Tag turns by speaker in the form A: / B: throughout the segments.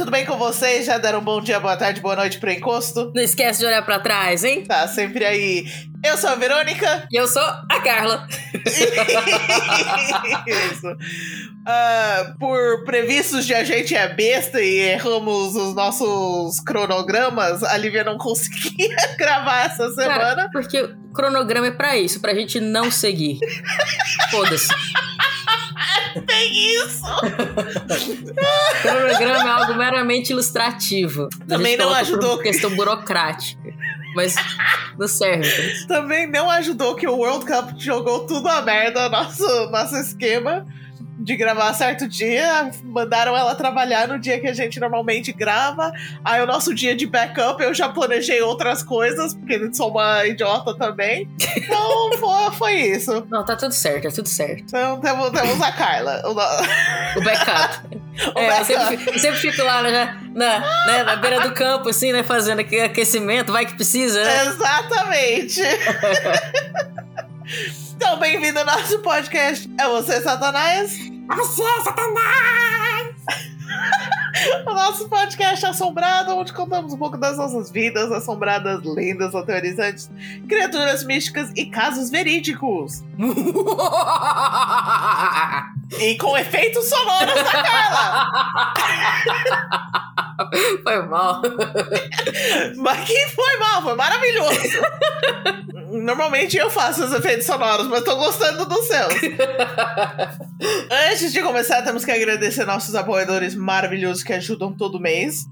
A: tudo bem com vocês? Já deram um bom dia, boa tarde, boa noite pro encosto?
B: Não esquece de olhar pra trás, hein?
A: Tá sempre aí. Eu sou a Verônica.
B: E eu sou a Carla.
A: Isso. Uh, por previstos de a gente é besta e erramos os nossos cronogramas, a Lívia não conseguia gravar essa semana. Cara,
B: porque o cronograma é pra isso, pra gente não seguir. Foda-se.
A: Tem isso!
B: cronograma é algo meramente ilustrativo.
A: Também não ajudou.
B: Por questão burocrática. Mas não serve.
A: Também não ajudou que o World Cup jogou tudo a merda, nosso, nosso esquema de gravar certo dia, mandaram ela trabalhar no dia que a gente normalmente grava. Aí o nosso dia de backup eu já planejei outras coisas, porque sou uma idiota também. Então foi, foi isso.
B: Não, tá tudo certo, é tudo certo.
A: Então temos, temos a Carla.
B: O, o backup. o é, backup. Eu, sempre, eu sempre fico lá né, na, né, na beira do campo, assim, né, fazendo aquecimento, vai que precisa, né?
A: Exatamente. Então, bem-vindo ao nosso podcast. É você, Satanás?
B: É você, Satanás!
A: o nosso podcast assombrado, onde contamos um pouco das nossas vidas, assombradas, lendas, aterrorizantes, criaturas místicas e casos verídicos. e com efeitos sonoros da Carla!
B: Foi mal.
A: Mas que foi mal, foi maravilhoso. Normalmente eu faço os efeitos sonoros, mas tô gostando dos seus. Antes de começar, temos que agradecer nossos apoiadores maravilhosos que ajudam todo mês.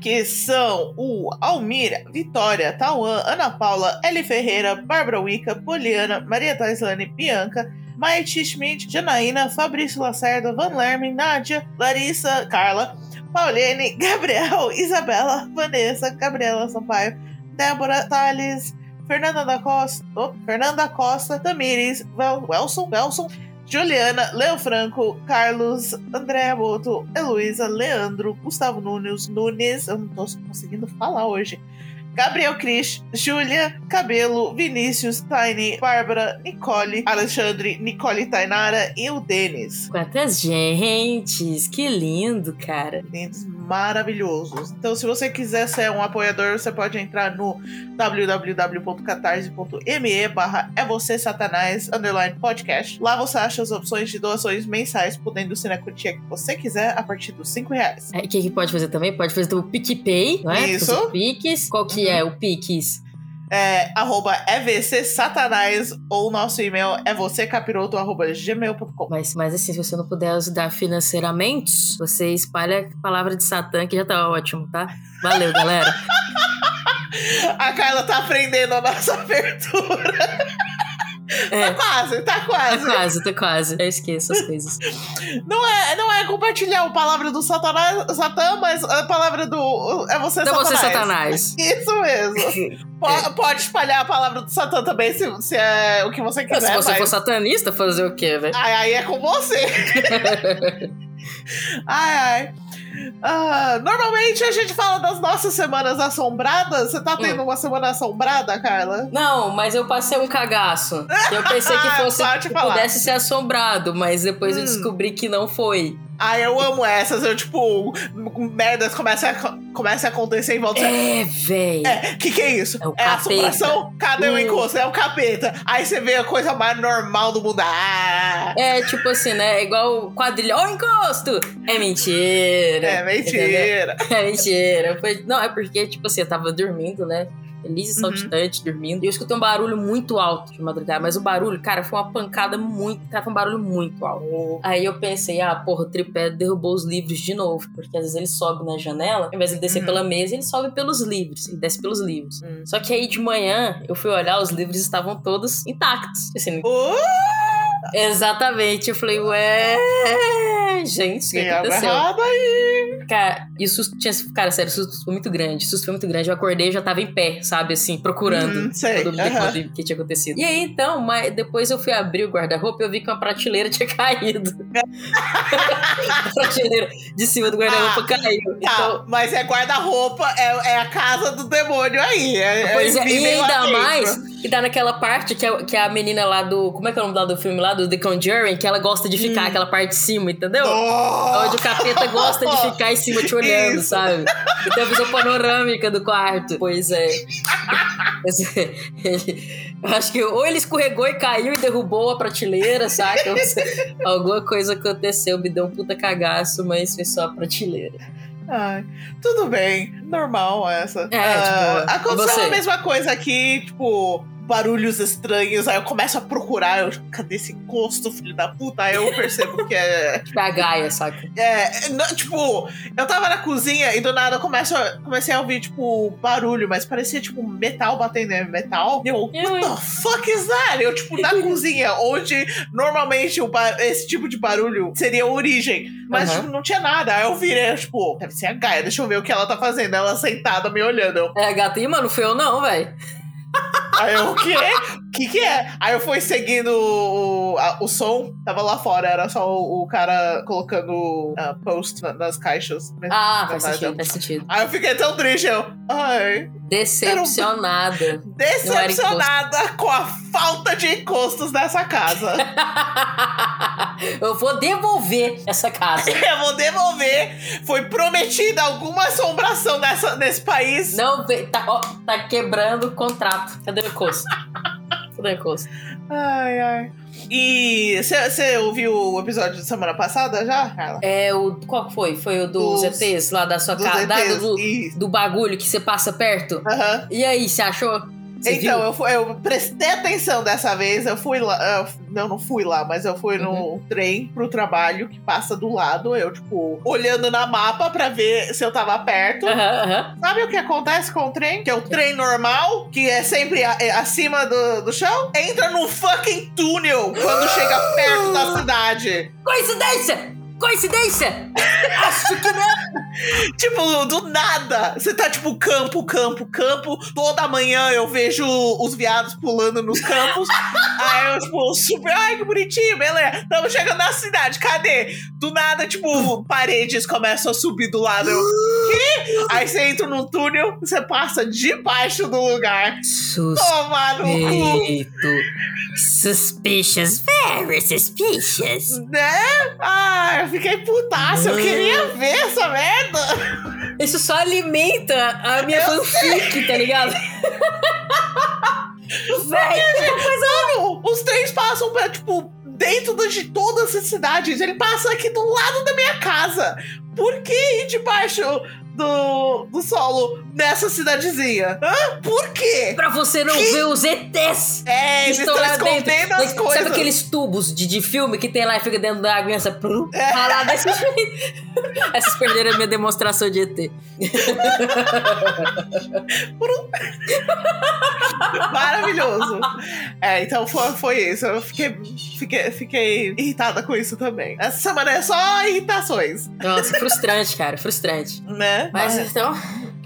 A: Que são o Almira, Vitória, Tauan, Ana Paula, Eli Ferreira, Bárbara Wicca, Poliana, Maria Taislane, Bianca, Maite Schmidt, Janaína, Fabrício Lacerda, Van Lermen, Nádia, Larissa, Carla, Pauline, Gabriel, Isabela, Vanessa, Gabriela Sampaio, Débora, Thales, Fernanda da Costa, oh, Fernanda Costa, Tamires, Welson, Welson, Juliana, Leo Franco, Carlos, Andréa Boto, Heloísa, Leandro, Gustavo Nunes, Nunes, eu não tô conseguindo falar hoje. Gabriel Cris, Júlia, Cabelo, Vinícius, Tiny, Bárbara, Nicole, Alexandre, Nicole Tainara e o Denis.
B: Quantas gentes! Que lindo, cara!
A: Lindos, maravilhosos. Então, se você quiser ser um apoiador, você pode entrar no www.catarse.me barra é você satanás underline podcast. Lá você acha as opções de doações mensais, podendo ser na quantia que você quiser, a partir dos 5 reais.
B: É, o que, que pode fazer também? Pode fazer o PicPay, não é?
A: Isso.
B: Pix. Qual que é o Pix?
A: É, arroba evcsatanás ou nosso e-mail é vocêcapiroto arroba gmail.com.
B: Mas, mas assim, se você não puder ajudar financeiramente, você espalha a palavra de Satã, que já tá ótimo, tá? Valeu, galera.
A: a Carla tá aprendendo a nossa abertura. É. Tá quase, tá quase.
B: Tá quase, tá quase. Eu esqueço as coisas.
A: Não é, não é compartilhar a palavra do satanás, Satã, mas a palavra do. É você,
B: então
A: Satanás.
B: você, Satanás.
A: Isso mesmo. pode, pode, espalhar a palavra do Satã também, se, se é o que você quiser.
B: se você
A: mas...
B: for satanista, fazer o quê, velho?
A: Ai, aí é com você. ai, ai. Uh, normalmente a gente fala das nossas semanas assombradas. Você tá tendo hum. uma semana assombrada, Carla?
B: Não, mas eu passei um cagaço. Eu pensei que fosse que pudesse ser assombrado, mas depois hum. eu descobri que não foi.
A: Ah, eu amo essas. Eu, tipo, merdas começam a, começa a acontecer em volta.
B: É, véi.
A: É, que que é isso? É, o é assombração? Cadê o encosto? É o capeta. Aí você vê a coisa mais normal do mundo. Ah.
B: É, tipo assim, né? É igual quadrilha. Ó, o encosto! É mentira.
A: É mentira.
B: Entendeu? É mentira. Foi... Não, é porque, tipo assim, eu tava dormindo, né? Feliz e uhum. saltitante, uhum. dormindo. E eu escutei um barulho muito alto de madrugada, mas o barulho, cara, foi uma pancada muito. Cara, foi um barulho muito alto. Uhum. Aí eu pensei, ah, porra, o tripé derrubou os livros de novo, porque às vezes ele sobe na janela, ao invés de descer uhum. pela mesa, ele sobe pelos livros, ele desce pelos livros. Uhum. Só que aí de manhã eu fui olhar, os livros estavam todos intactos. Assim,
A: uh!
B: Exatamente. Eu falei, ué, gente, o que aconteceu?
A: errado aí.
B: Cara, e o susto tinha. Cara, sério, o susto foi muito grande. O susto foi muito grande. Eu acordei e já tava em pé, sabe? Assim, procurando
A: hum, sei.
B: todo uhum. que tinha acontecido. E aí, então, mas depois eu fui abrir o guarda-roupa e eu vi que uma prateleira tinha caído. a prateleira de cima do guarda-roupa ah, caiu.
A: Tá,
B: então,
A: mas é guarda-roupa, é, é a casa do demônio aí. É,
B: pois é, e ainda mais E dá naquela parte que a, que a menina lá do. Como é que é o nome lá do filme lá? Do The Conjuring, que ela gosta de ficar
A: Hum.
B: aquela parte de cima, entendeu?
A: Oh!
B: Onde o capeta gosta de ficar em cima te olhando,
A: Isso.
B: sabe? E tem a visão panorâmica do quarto. Pois é. É. Eu acho que ou ele escorregou e caiu e derrubou a prateleira, saca? Alguma coisa aconteceu, me deu um puta cagaço, mas foi só a prateleira.
A: Ai, tudo bem, normal essa.
B: É,
A: Ah,
B: tipo,
A: aconteceu
B: você?
A: a mesma coisa aqui, tipo, barulhos estranhos, aí eu começo a procurar, eu, cadê esse encosto, filho da puta? Aí eu percebo que é.
B: Tipo, a Gaia, saca?
A: é não, tipo, eu tava na cozinha e do nada eu começo a- comecei a ouvir, tipo, barulho, mas parecia, tipo, metal batendo em metal. E eu, what the fuck is that? Eu, tipo, na cozinha, onde normalmente esse tipo de barulho seria a origem. Mas,
B: Aham.
A: tipo, não tinha nada. Aí eu virei, eu, tipo, deve ser a Gaia, deixa eu ver o que ela tá fazendo. Ela sentada me olhando. Eu,
B: É, gata, e mano, foi eu não, velho.
A: Aí eu, o quê? O que que é? Aí eu fui seguindo o, a- o som, tava lá fora, era só o, o cara colocando ah, post na- nas caixas. né?
B: Ah, faz sentido, faz sentido.
A: Aí eu fiquei tão triste, eu, ai,
B: Decepcionada.
A: decepcionada com a falta de encostos dessa casa.
B: eu vou devolver essa casa.
A: eu vou devolver. Foi prometida alguma assombração nessa, nesse país.
B: Não, tá, ó, tá quebrando o contrato. Cadê o encosto? Cadê o encosto?
A: Ai, ai. E você ouviu o episódio de semana passada já, Carla?
B: É o. Qual foi? Foi o dos,
A: Dos-
B: ETs lá da sua casa? do, do bagulho que você passa perto?
A: Aham.
B: E aí, você achou? Você
A: Então,
B: viu?
A: eu, fui- eu prestei atenção dessa vez. Eu fui lá. eu- não, não fui lá, mas eu fui no
B: Uhum.
A: trem pro trabalho que passa do lado. Eu, tipo, olhando na mapa pra ver se eu tava perto.
B: Aham, aham.
A: Sabe o que acontece com o trem? Que é o trem normal, que é sempre a- é acima do, do chão, entra num fucking túnel quando chega perto da cidade.
B: Coincidência! Coincidência! Acho que não!
A: Tipo, do nada. Você tá tipo campo, campo, campo. Toda manhã eu vejo os viados pulando nos campos. Aí eu, tipo, super. Ai, que bonitinho, beleza. Estamos chegando na cidade, cadê? Do nada, tipo, paredes começam a subir do lado. Eu, quê? Aí você entra num túnel, você passa debaixo do lugar. Toma no cu.
B: Suspicious. Very suspicious.
A: né? Ah, eu fiquei putaço. Eu queria ver essa merda.
B: Isso só alimenta a minha fanfic, tá ligado? Véi,
A: Mano, os trens passam pra, tipo, dentro de todas as cidades. Ele passa aqui do lado da minha casa. Por que ir debaixo do, do solo nessa cidadezinha? Hã? Por quê?
B: pra você não
A: Que?
B: ver os ETs.
A: É, eles
B: Estão
A: escondendo
B: dentro.
A: as
B: Sabe
A: coisas.
B: aqueles tubos de, de filme que tem lá e fica dentro da água e essa.
A: É.
B: jeito. Essas perderam a minha demonstração de ET.
A: Maravilhoso. É, então foi, foi isso. Eu fiquei, fiquei, fiquei irritada com isso também. Essa semana é só irritações,
B: Nossa, frustrante, cara, frustrante.
A: né?
B: Mas então.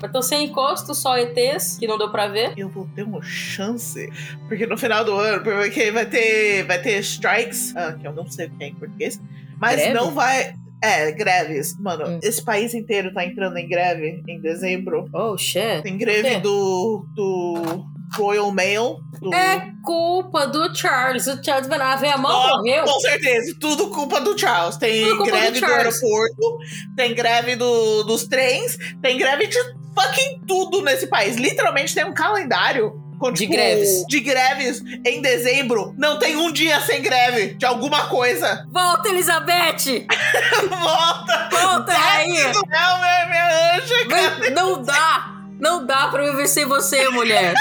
B: Então, sem encosto, só ETs, que não deu pra ver.
A: eu vou ter uma chance. Porque no final do ano, porque vai ter, vai ter strikes, ah, que eu não sei o que é em português, mas
B: Greve?
A: não vai. É, greves. Mano,
B: Hum.
A: esse país inteiro tá entrando em greve em dezembro.
B: Oh, shit.
A: Tem greve do, do Royal Mail. Do...
B: É culpa do Charles. O Charles Van a mal
A: Ó,
B: morreu.
A: Com certeza, tudo culpa do Charles. Tem
B: Tudo do
A: greve do,
B: Charles.
A: aeroporto, tem greve do, dos trens, tem greve de fucking tudo nesse país. Literalmente tem um calendário. com,
B: De
A: tipo,
B: greves.
A: De greves em dezembro. Não tem um dia sem greve de alguma coisa.
B: Volta, Elizabeth!
A: Volta!
B: Volta
A: do céu, minha, minha anja,
B: Não dá! Não dá pra viver sem você, mulher!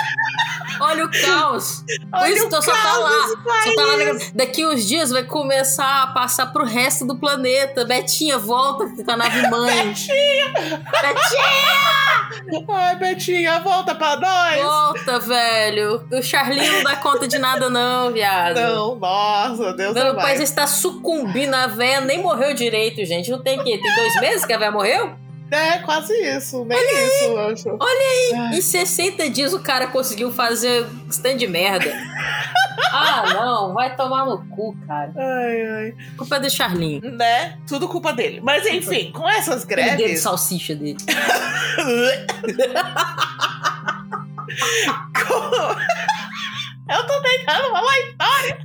B: Olha o caos!
A: Olha
B: Isso
A: o
B: só tá
A: caos
B: lá.
A: desse
B: Só tá lá
A: país.
B: na- Daqui uns dias vai começar a passar pro resto do planeta. Betinha, volta com a nave mãe.
A: Betinha!
B: Betinha!
A: Ai, Betinha, volta pra nós!
B: Volta, velho. O Charlinho não dá conta de nada, não, viado.
A: Não, nossa, Deus
B: Meu
A: é
B: pai
A: mais.
B: já está sucumbindo. A véia nem morreu direito, gente. Não tem que Tem dois meses que a véia morreu?
A: É, quase isso. Nem isso, eu acho.
B: Em 60 dias o cara conseguiu fazer stand de merda. ah, não. Vai tomar no cu, cara.
A: Ai, ai.
B: Culpa do Charlinho.
A: Né? Tudo culpa dele. Mas enfim, com essas greves.
B: salsicha dele.
A: com... Eu tô tentando falar história.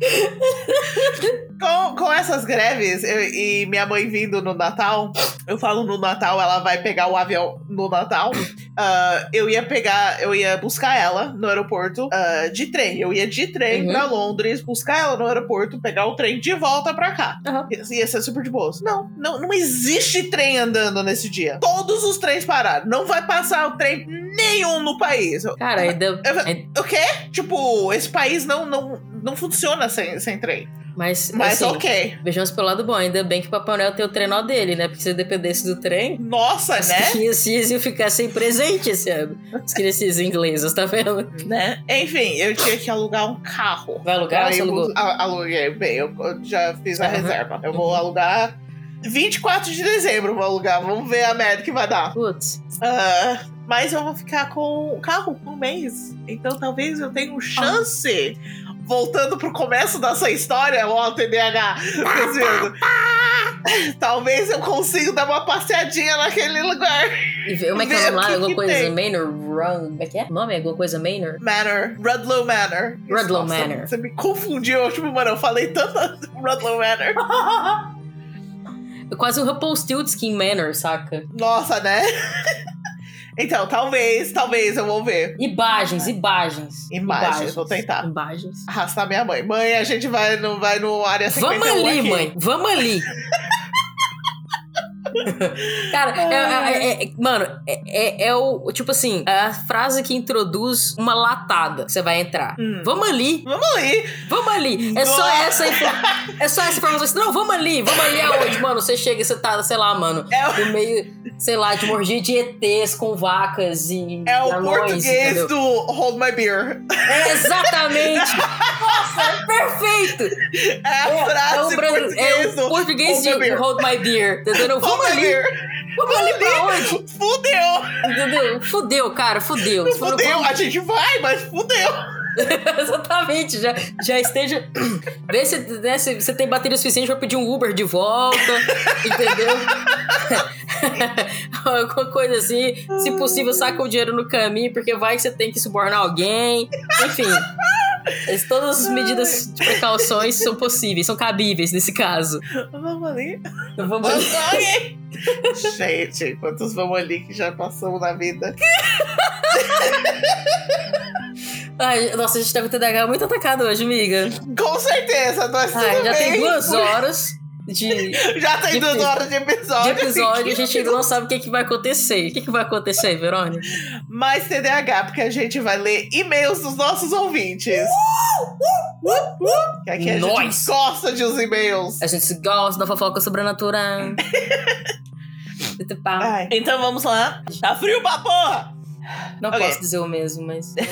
A: com, com essas greves eu, e minha mãe vindo no Natal, eu falo no Natal, ela vai pegar o avião no Natal. Uh, eu ia pegar, eu ia buscar ela no aeroporto uh, de trem. Eu ia de trem
B: Uhum.
A: pra Londres, buscar ela no aeroporto, pegar o trem de volta pra cá.
B: Uhum.
A: Ia, ia ser super de boa. Não, não, não existe trem andando nesse dia. Todos os trens pararam. Não vai passar o trem nenhum no país.
B: Cara, ainda.
A: Eu-
B: ainda-
A: O quê? Tipo, esse país não, não, não funciona sem, sem trem.
B: Mas,
A: Mas
B: assim,
A: ok.
B: Vejamos pelo lado bom, ainda bem que o Papai Noel tem o trenó dele, né? Porque se dependesse do trem,
A: Nossa,
B: as
A: né?
B: criancinhas iam ficar sem presente esse ano. As criancinhas inglesas, tá vendo?
A: né? Enfim, eu tinha que alugar um carro.
B: Vai alugar?
A: Aí
B: Você alugou?
A: aluguei. Bem, eu já fiz a
B: Aham.
A: reserva. Eu vou
B: Uhum.
A: alugar 24 de dezembro, vou alugar. Vamos ver a merda que vai dar.
B: Putz.
A: Ah, mas eu vou ficar com o carro por um mês. Então talvez eu tenha um chance. Voltando pro começo dessa história, ó, TDAH, desviando. Talvez eu consiga dar uma passeadinha naquele lugar.
B: E vê- como é que é o nome lá? Alguma coisa
A: tem.
B: Manor Run. Como é que é? O nome é alguma coisa Manor?
A: Manor, Rudlow Manor.
B: Rudlow
A: Nossa,
B: Manor.
A: Você me confundiu, tipo, mano, eu falei tanto Rudlow Manor.
B: Quase um Rumpelstiltskin Manor, saca?
A: Nossa, né? Então, talvez, talvez eu vou ver.
B: Imagens, imagens.
A: Imagens, vou tentar.
B: Imagens.
A: Arrastar minha mãe. Mãe, a gente vai no, vai no área 51
B: Vamos ali,
A: aqui.
B: mãe. Vamos ali. Cara, é- é- é- mano, é, é- é o. Tipo assim, é a frase que introduz uma latada. Você vai entrar.
A: Hum.
B: Vamos ali,
A: Vamos ali.
B: vamos ali. É só essa É só essa informação. Não, vamos ali, vamos ali aonde, mano? Você chega e você tá, sei lá, mano,
A: É o-
B: no meio, sei lá, de morgia de ETs com vacas e.
A: É o
B: anões,
A: português
B: entendeu?
A: do Hold My Beer.
B: É exatamente! Nossa, é perfeito!
A: É a
B: É,
A: frase
B: é o,
A: português
B: é o
A: do
B: português
A: Hold
B: de
A: My Beer.
B: Hold My Beer, entendeu?
A: Hold
B: Vamos
A: My
B: ali,
A: Beer.
B: vamos ali pra onde?
A: Fudeu.
B: Entendeu? Fudeu, cara, fudeu.
A: Fudeu. A gente vai, mas fudeu.
B: Exatamente, já, já esteja. Vê se, né, se você tem bateria suficiente pra pedir um Uber de volta, entendeu? Alguma coisa assim. Se possível, saca o dinheiro no caminho, porque vai que você tem que subornar alguém. Enfim. Todas as medidas de precauções são possíveis, são cabíveis nesse caso.
A: Vamos ali.
B: Vamos
A: Vamos ali. Gente, quantos vamos ali que já passamos na vida?
B: Ai, nossa, a gente deve ter DH muito atacado hoje, amiga.
A: Com certeza, nós tudo
B: Ai, já
A: bem.
B: tem duas horas de,
A: Já tem
B: de
A: duas horas de episódio.
B: de episódio e a gente ainda não sabe o que, que vai acontecer. O que, que vai acontecer, Verônica?
A: Mais TDAH, porque a gente vai ler e-mails dos nossos ouvintes. Que aqui a
B: Nós.
A: gente gosta de os e-mails.
B: A gente gosta da fofoca sobrenatural.
A: Então vamos lá. Tá frio pra porra!
B: Não
A: Ok.
B: posso dizer o mesmo, mas.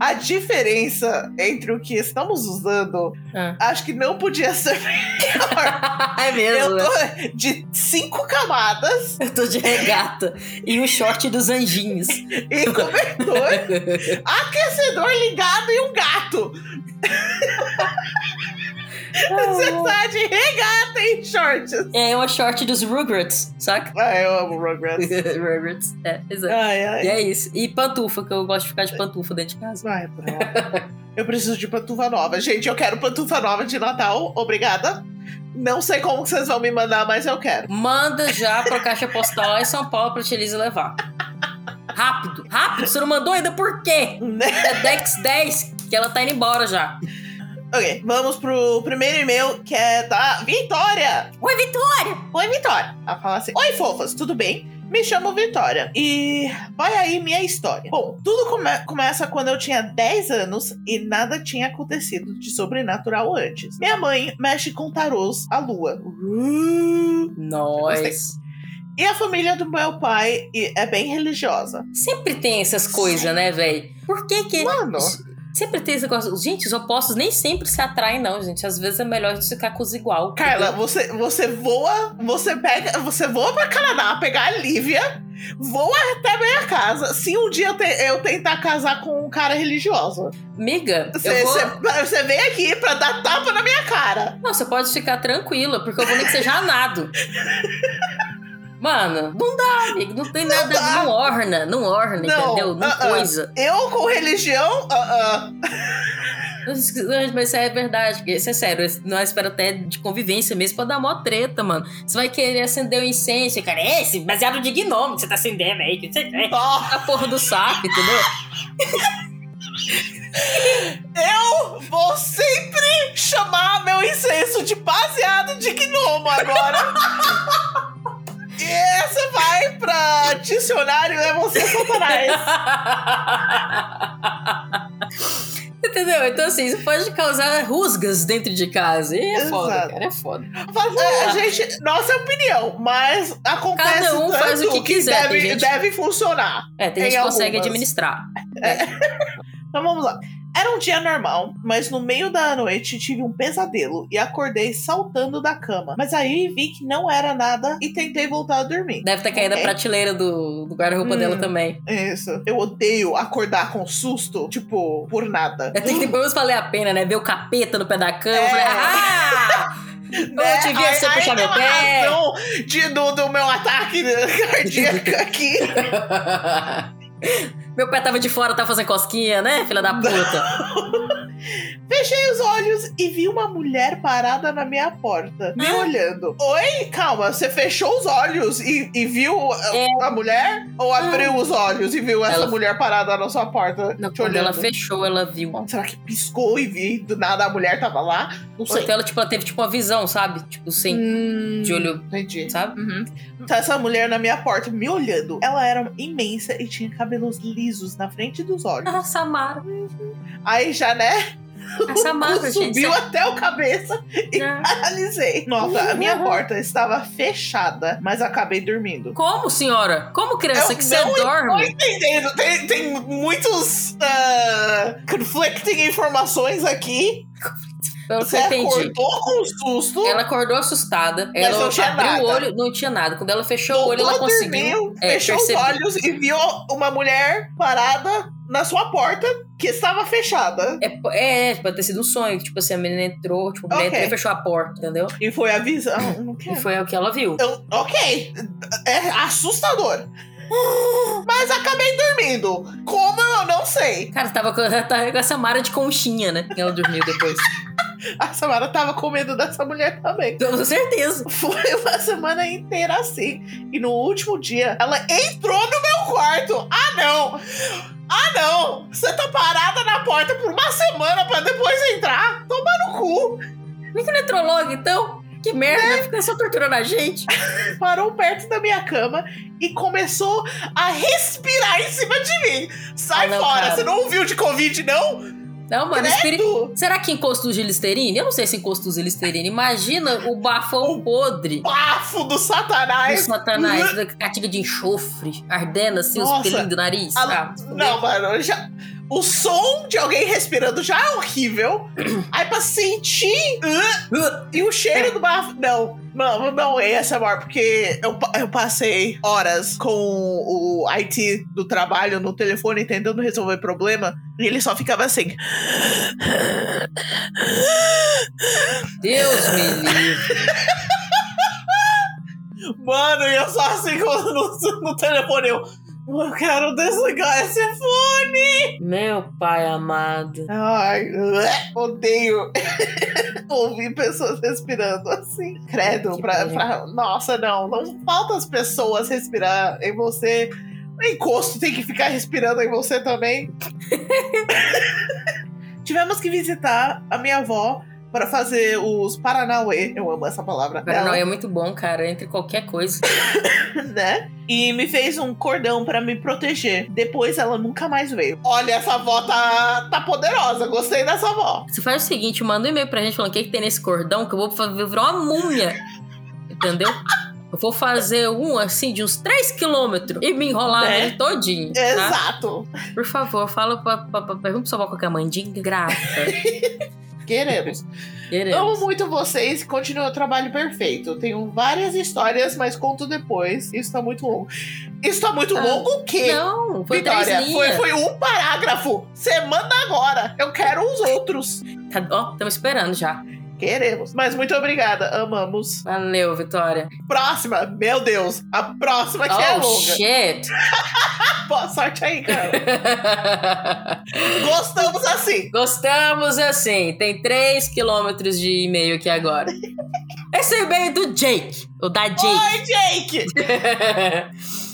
A: A diferença entre o que estamos usando,
B: Ah.
A: acho que não podia ser melhor.
B: é mesmo,
A: Eu
B: né?
A: tô de cinco camadas
B: Eu tô de regata. E o short dos anjinhos.
A: e cobertor, aquecedor ligado e um gato. Você tá de regata e shorts.
B: é uma short dos Rugrats, saca?
A: Ah, eu amo Rugrats.
B: Rugrats. É, exato.
A: Ai, ai.
B: E é isso. E pantufa, que eu gosto de ficar de pantufa dentro de casa.
A: Pra- Eu preciso de pantufa nova. Gente, eu quero pantufa nova de Natal. Obrigada. Não sei como vocês vão me mandar, mas eu quero.
B: Manda já pra caixa postal lá em São Paulo pra Elisa levar. Rápido, rápido. Você não mandou ainda por quê? É Dex 10, que ela tá indo embora já.
A: Ok, vamos pro primeiro e-mail, que é da Vitória.
B: Oi, Vitória!
A: Oi, Vitória. Ela fala assim: Oi, fofas, tudo bem? Me chamo Vitória. E vai aí minha história. Bom, tudo come- começa quando eu tinha 10 anos e nada tinha acontecido de sobrenatural antes. Minha mãe mexe com tarôs à lua. Uh,
B: Nós.
A: E a família do meu pai é bem religiosa.
B: Sempre tem essas coisas, né, velho? Por que que...
A: Mano,
B: Sempre tem esse negócio... Gente, os opostos nem sempre se atraem, não, gente. Às vezes é melhor a gente ficar com os igual.
A: Carla,
B: entendeu?
A: você, você voa, você pega, você voa pra Canadá pegar a Lívia, voa até minha casa. Se um dia eu, te- eu tentar casar com um cara religioso,
B: Miga,
A: você,
B: vou...
A: vem aqui pra dar tapa na minha cara.
B: Não, você pode ficar tranquila, porque eu vou nem que seja a nado. Mano, não dá, amigo. Não tem nada.
A: dá.
B: Não orna, não orna,
A: Não,
B: entendeu? Não
A: uh-uh.
B: coisa.
A: Eu com religião, ah, ah.
B: Mas isso é verdade, isso é sério. Não é espera até de convivência mesmo pra dar mó treta, mano. Você vai querer acender o incêndio, cara. É esse baseado de gnome que você tá acendendo aí. Que você
A: Ó,
B: a porra do saco, entendeu?
A: dicionário é você, Satanás.
B: Entendeu? Então, assim, isso pode causar rusgas dentro de casa. E é foda,
A: Exato.
B: cara, é foda.
A: Mas, é, a gente, nossa opinião, mas acontece
B: Cada um faz o
A: tanto
B: que quiser,
A: deve,
B: gente-
A: deve funcionar.
B: É, tem
A: Em
B: gente que consegue administrar.
A: Então vamos lá. Era um dia normal, mas no meio da noite tive um pesadelo e acordei saltando da cama. Mas aí vi que não era nada e tentei voltar a dormir.
B: Deve ter caído
A: Ok.
B: a prateleira do, do guarda-roupa
A: Hum.
B: dela também.
A: Isso. Eu odeio acordar com susto, tipo, por nada.
B: Eu tenho que depois valer a pena, né? Ver o capeta no pé da cama.
A: É.
B: Eu falei, ah!
A: Né?
B: Eu te vi você puxar meu pé.
A: razão de, do, do meu ataque cardíaco aqui.
B: Meu pé tava de fora, tava fazendo cosquinha, né, filha da puta?
A: Fechei os olhos e vi uma mulher parada na minha porta, me
B: Ah.
A: olhando. Oi, calma, você fechou os olhos e, e viu a-
B: É.
A: a mulher? Ou abriu os olhos e viu essa
B: Ela-
A: mulher parada na sua porta
B: Não, quando
A: olhando?
B: ela fechou, ela viu.
A: Será que piscou e vi do nada a mulher tava lá? Não sei.
B: então ela, tipo, ela teve tipo uma visão, sabe? Tipo, sim,
A: Hum,
B: de olho,
A: Entendi.
B: sabe?
A: Uhum. Tá essa mulher na minha porta me olhando. Ela era imensa e tinha cabelos lisos na frente dos olhos.
B: Ah, Samara.
A: Aí já, né?
B: A Samara,
A: o
B: gente.
A: subiu até o cabeça e
B: Ah.
A: paralisei. Nota, a minha porta estava fechada, mas acabei dormindo.
B: Como, senhora? Como, criança,
A: Eu
B: que você dorme?
A: entendendo, tem, tem muitos ah, conflicting informações aqui.
B: Pelo que
A: Você
B: eu entendi.
A: acordou com susto.
B: Ela acordou assustada. Ela
A: não tinha
B: abriu
A: nada.
B: o olho, não tinha nada. Quando ela fechou o olho, ela conseguiu.
A: dormiu,
B: é,
A: fechou os
B: perceber.
A: olhos e viu uma mulher parada na sua porta que estava fechada.
B: É, é, pode ter sido um sonho. Tipo assim, a menina entrou, tipo, a mulher
A: Ok.
B: entrou e fechou a porta, entendeu?
A: E foi a visão.
B: E foi o que ela viu.
A: Ok, é assustador. Mas acabei dormindo. Como eu não sei.
B: Cara, tava com, tava com essa Mara de conchinha, né? Ela dormiu depois.
A: A Samara tava com medo dessa mulher também.
B: Com certeza.
A: Foi uma semana inteira assim. E no último dia, ela entrou no meu quarto. Ah, não! Ah, não! Você tá parada na porta por uma semana pra depois entrar? Toma no cu!
B: Por que não entrou logo, então? Que merda,
A: Né?
B: vai ficar só torturando a gente.
A: Parou perto da minha cama e começou a respirar em cima de mim. Sai
B: Ah, não,
A: fora!
B: cara.
A: Você não ouviu de Covid, não?
B: Não, mano, espírito. Será que encosto de Listerine? Eu não sei se encosto de Listerine. Imagina o bafão podre
A: Bafo do
B: do
A: satanás!
B: satanás, da catiga de enxofre, ardendo assim, os
A: Nossa.
B: pelinhos do nariz.
A: A-
B: Ah,
A: Não, mano, já. O som de alguém respirando já é horrível. Aí pra sentir. uh, e o cheiro do bafo. Não, não, não é essa, amor, porque eu, eu passei horas com o IT do trabalho no telefone tentando resolver problema. E ele só ficava assim.
B: Deus me livre.
A: Mano, eu só assim no, no telefone. Eu, eu quero desligar esse fone.
B: Meu pai amado.
A: Ai, odeio ouvir pessoas respirando assim. Credo, pra, pra- Nossa, não. Não falta as pessoas respirar em você. O encosto tem que ficar respirando em você também. Tivemos que visitar a minha avó para fazer os Paranauê. Eu amo essa palavra.
B: Cara, não,
A: dela,
B: é muito bom, cara. Entre qualquer coisa.
A: né? E me fez um cordão para me proteger. Depois ela nunca mais veio. Olha, essa avó tá, tá poderosa. Gostei dessa avó.
B: Você faz o seguinte, manda um e-mail pra gente falando o que, que tem nesse cordão, que eu vou fazer virar uma múmia. Entendeu? Eu vou fazer um assim de uns 3 quilômetros e me enrolar
A: Né?
B: nele todinho. Tá?
A: Exato.
B: Por favor, fala pra, pra, pra, pergunta pra sua avó qual que é a mandinga grata.
A: Queremos. Amo
B: Queremos.
A: muito vocês e continua o trabalho perfeito. Tenho várias histórias, mas conto depois. Isso tá muito longo. Isso tá muito
B: Ah,
A: longo o quê?
B: Não, foi
A: Vitória,
B: três
A: foi, foi um parágrafo. Você manda agora. Eu quero os outros.
B: Tá, ó, estamos esperando já.
A: Queremos. Mas muito obrigada, amamos.
B: Valeu, Vitória.
A: Próxima, meu Deus, a próxima que é
B: oh,
A: longa.
B: shit.
A: Boa sorte aí, cara. Gostamos assim.
B: Gostamos assim. Tem 3 quilômetros de e-mail aqui agora. Esse é o e-mail do Jake. O da Jake.
A: Oi, Jake!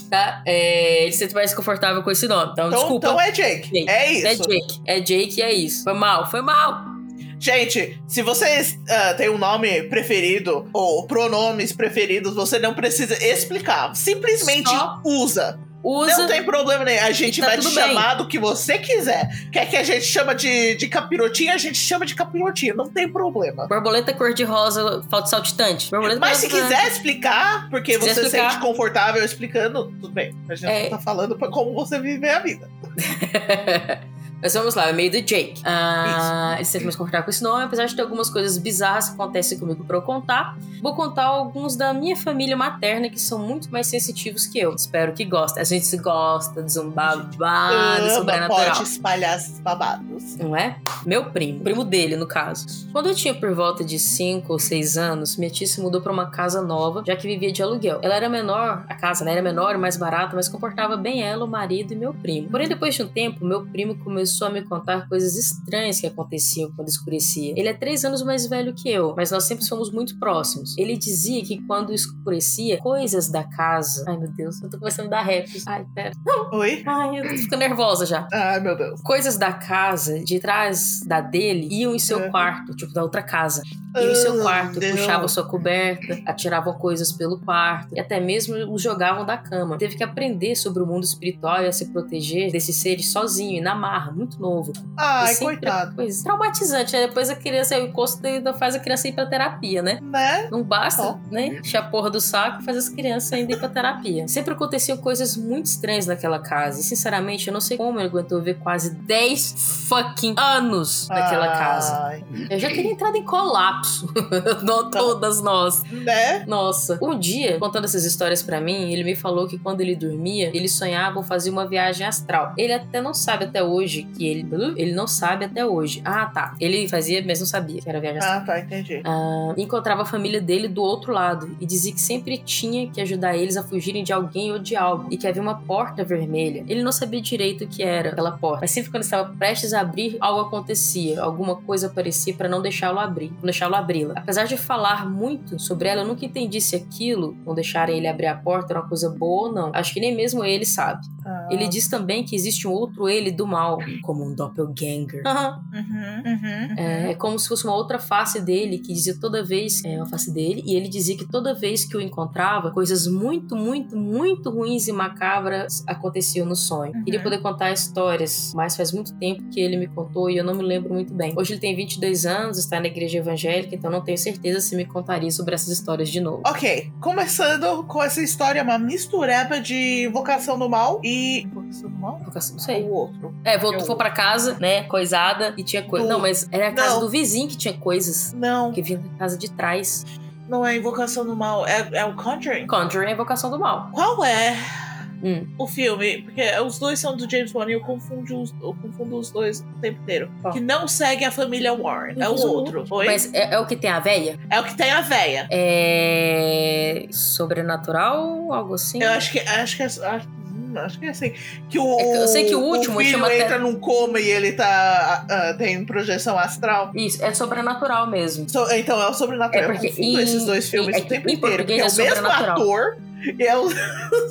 B: tá? É, ele se sente mais confortável com esse nome. Então,
A: Então,
B: desculpa.
A: então é Jake.
B: Jake.
A: É isso.
B: É Jake. É Jake e é isso. Foi mal, foi mal.
A: Gente, se vocês ah, têm um nome preferido ou pronomes preferidos, você não precisa explicar. Simplesmente
B: Só
A: usa.
B: Usa.
A: Não tem problema nenhum. A gente
B: tá
A: vai te
B: bem.
A: chamar do que você quiser. Quer que a gente chama de, de capirotinha, a gente chama de capirotinha. Não tem problema.
B: Borboleta cor-de-rosa, falta saltitante. Borboleta
A: Mas se quiser explicar, porque
B: Se
A: você se
B: explicar.
A: sente confortável explicando, tudo bem. A gente
B: É.
A: não tá falando pra como você vive a vida.
B: Mas vamos lá, o e-mail do Jake. Ah, ele se sente mais confortável com esse nome, apesar de ter algumas coisas bizarras que acontecem comigo pra eu contar. Vou contar alguns da minha família materna que são muito mais sensitivos que eu. Espero que gostem. A gente se gosta de um babado sobrenatural.
A: pode espalhar esses babados.
B: Não é? Meu primo, primo dele, no caso. Quando eu tinha por volta de 5 ou 6 anos, minha tia se mudou pra uma casa nova, já que vivia de aluguel. Ela era menor, a casa né, era menor mais barata, mas comportava bem ela, o marido e meu primo. Porém, depois de um tempo, meu primo começou a me contar coisas estranhas que aconteciam quando escurecia. Ele é 3 anos mais velho que eu, mas nós sempre fomos muito próximos. Ele dizia que quando escurecia, coisas da casa. Ai, meu Deus, eu tô começando a dar rap. Ai, pera.
A: Oi?
B: Ai, eu tô ficando nervosa já
A: Ai, meu Deus.
B: coisas da casa, de trás da dele, iam em seu
A: É.
B: quarto, tipo, da outra casa. Iam em seu
A: Ah,
B: quarto,
A: não.
B: puxavam sua coberta, atiravam coisas pelo quarto e até mesmo os jogavam da cama. Teve que aprender sobre o mundo espiritual e a se proteger desses seres sozinho e na marra, muito novo.
A: Ai, coitado.
B: Coisa traumatizante, né? Depois a criança, o encosto ainda faz a criança ir pra terapia, né?
A: Né?
B: Não basta, né? Encher a porra do saco e faz as crianças ainda ir pra terapia. Sempre aconteciam coisas muito estranhas naquela casa. E, sinceramente, eu não sei como ele aguentou ver quase 10 fucking anos naquela casa.
A: Ai,
B: Eu já teria entrado em colapso. não
A: Tá.
B: todas nós.
A: Né?
B: Nossa. Um dia, contando essas histórias pra mim, ele me falou que quando ele dormia, ele sonhava fazer uma viagem astral. Ele até não sabe até hoje que ele. Ele não sabe até hoje. Ah, tá. Ele fazia, mas não sabia que era viagem astral.
A: Ah, tá, entendi.
B: Ah, encontrava a família dele do outro lado e dizia que sempre tinha que ajudar eles a fugirem de alguém ou de algo e que havia uma porta vermelha. Ele não sabia direito o que era aquela porta, mas sempre quando estava prestes a abrir, algo acontecia, alguma coisa aparecia para não deixá-lo abrir, não deixá-lo abri-la. Apesar de falar muito sobre ela, eu nunca entendi se aquilo, não deixarem ele abrir a porta, era uma coisa boa ou não. Acho que nem mesmo ele sabe.
A: Ah.
B: Ele diz também que existe um outro ele do mal, como um doppelganger.
A: Uhum, uhum,
B: É, é como se fosse uma outra face dele que dizia toda vez é uma face dele e ele dizia que toda vez que o encontrava coisas muito muito muito ruins e macabras aconteciam no sonho.
A: Uhum.
B: Queria poder contar histórias, mas faz muito tempo que ele me contou e eu não me lembro muito bem. Hoje ele tem 22 anos, está na igreja evangélica, então não tenho certeza se me contaria sobre essas histórias de novo.
A: Ok, começando com essa história, uma mistureba de Invocação do Mal e. Invocação do Mal?
B: Não
A: Ou
B: sei.
A: o outro.
B: É, foi pra casa, né, coisada e tinha coisa.
A: Do-
B: Não, mas era a casa
A: Não.
B: do vizinho que tinha coisas.
A: Não,
B: Que vinha da casa de trás.
A: não é Invocação do Mal, é, é o Conjuring.
B: Conjuring é a invocação do mal.
A: Qual é
B: Hum.
A: o filme? Porque os dois são do James Wan e eu confundo os, eu confundo os dois o tempo inteiro. Que não segue a família Warren. É o
B: o
A: outro. Oi?
B: Mas é, é o que tem a véia?
A: É o que tem a véia.
B: É. Sobrenatural? Algo assim?
A: Eu acho que acho que é, acho, acho que é assim. Que o,
B: É eu sei que o último
A: o filho
B: chama até-
A: entra num coma e ele tá. ah, tem projeção astral.
B: Isso, é sobrenatural mesmo.
A: So- então é o sobrenatural.
B: É porque
A: eu confundo esses dois filmes
B: é
A: o tempo
B: em
A: inteiro. Porque é
B: é
A: o mesmo ator e é os,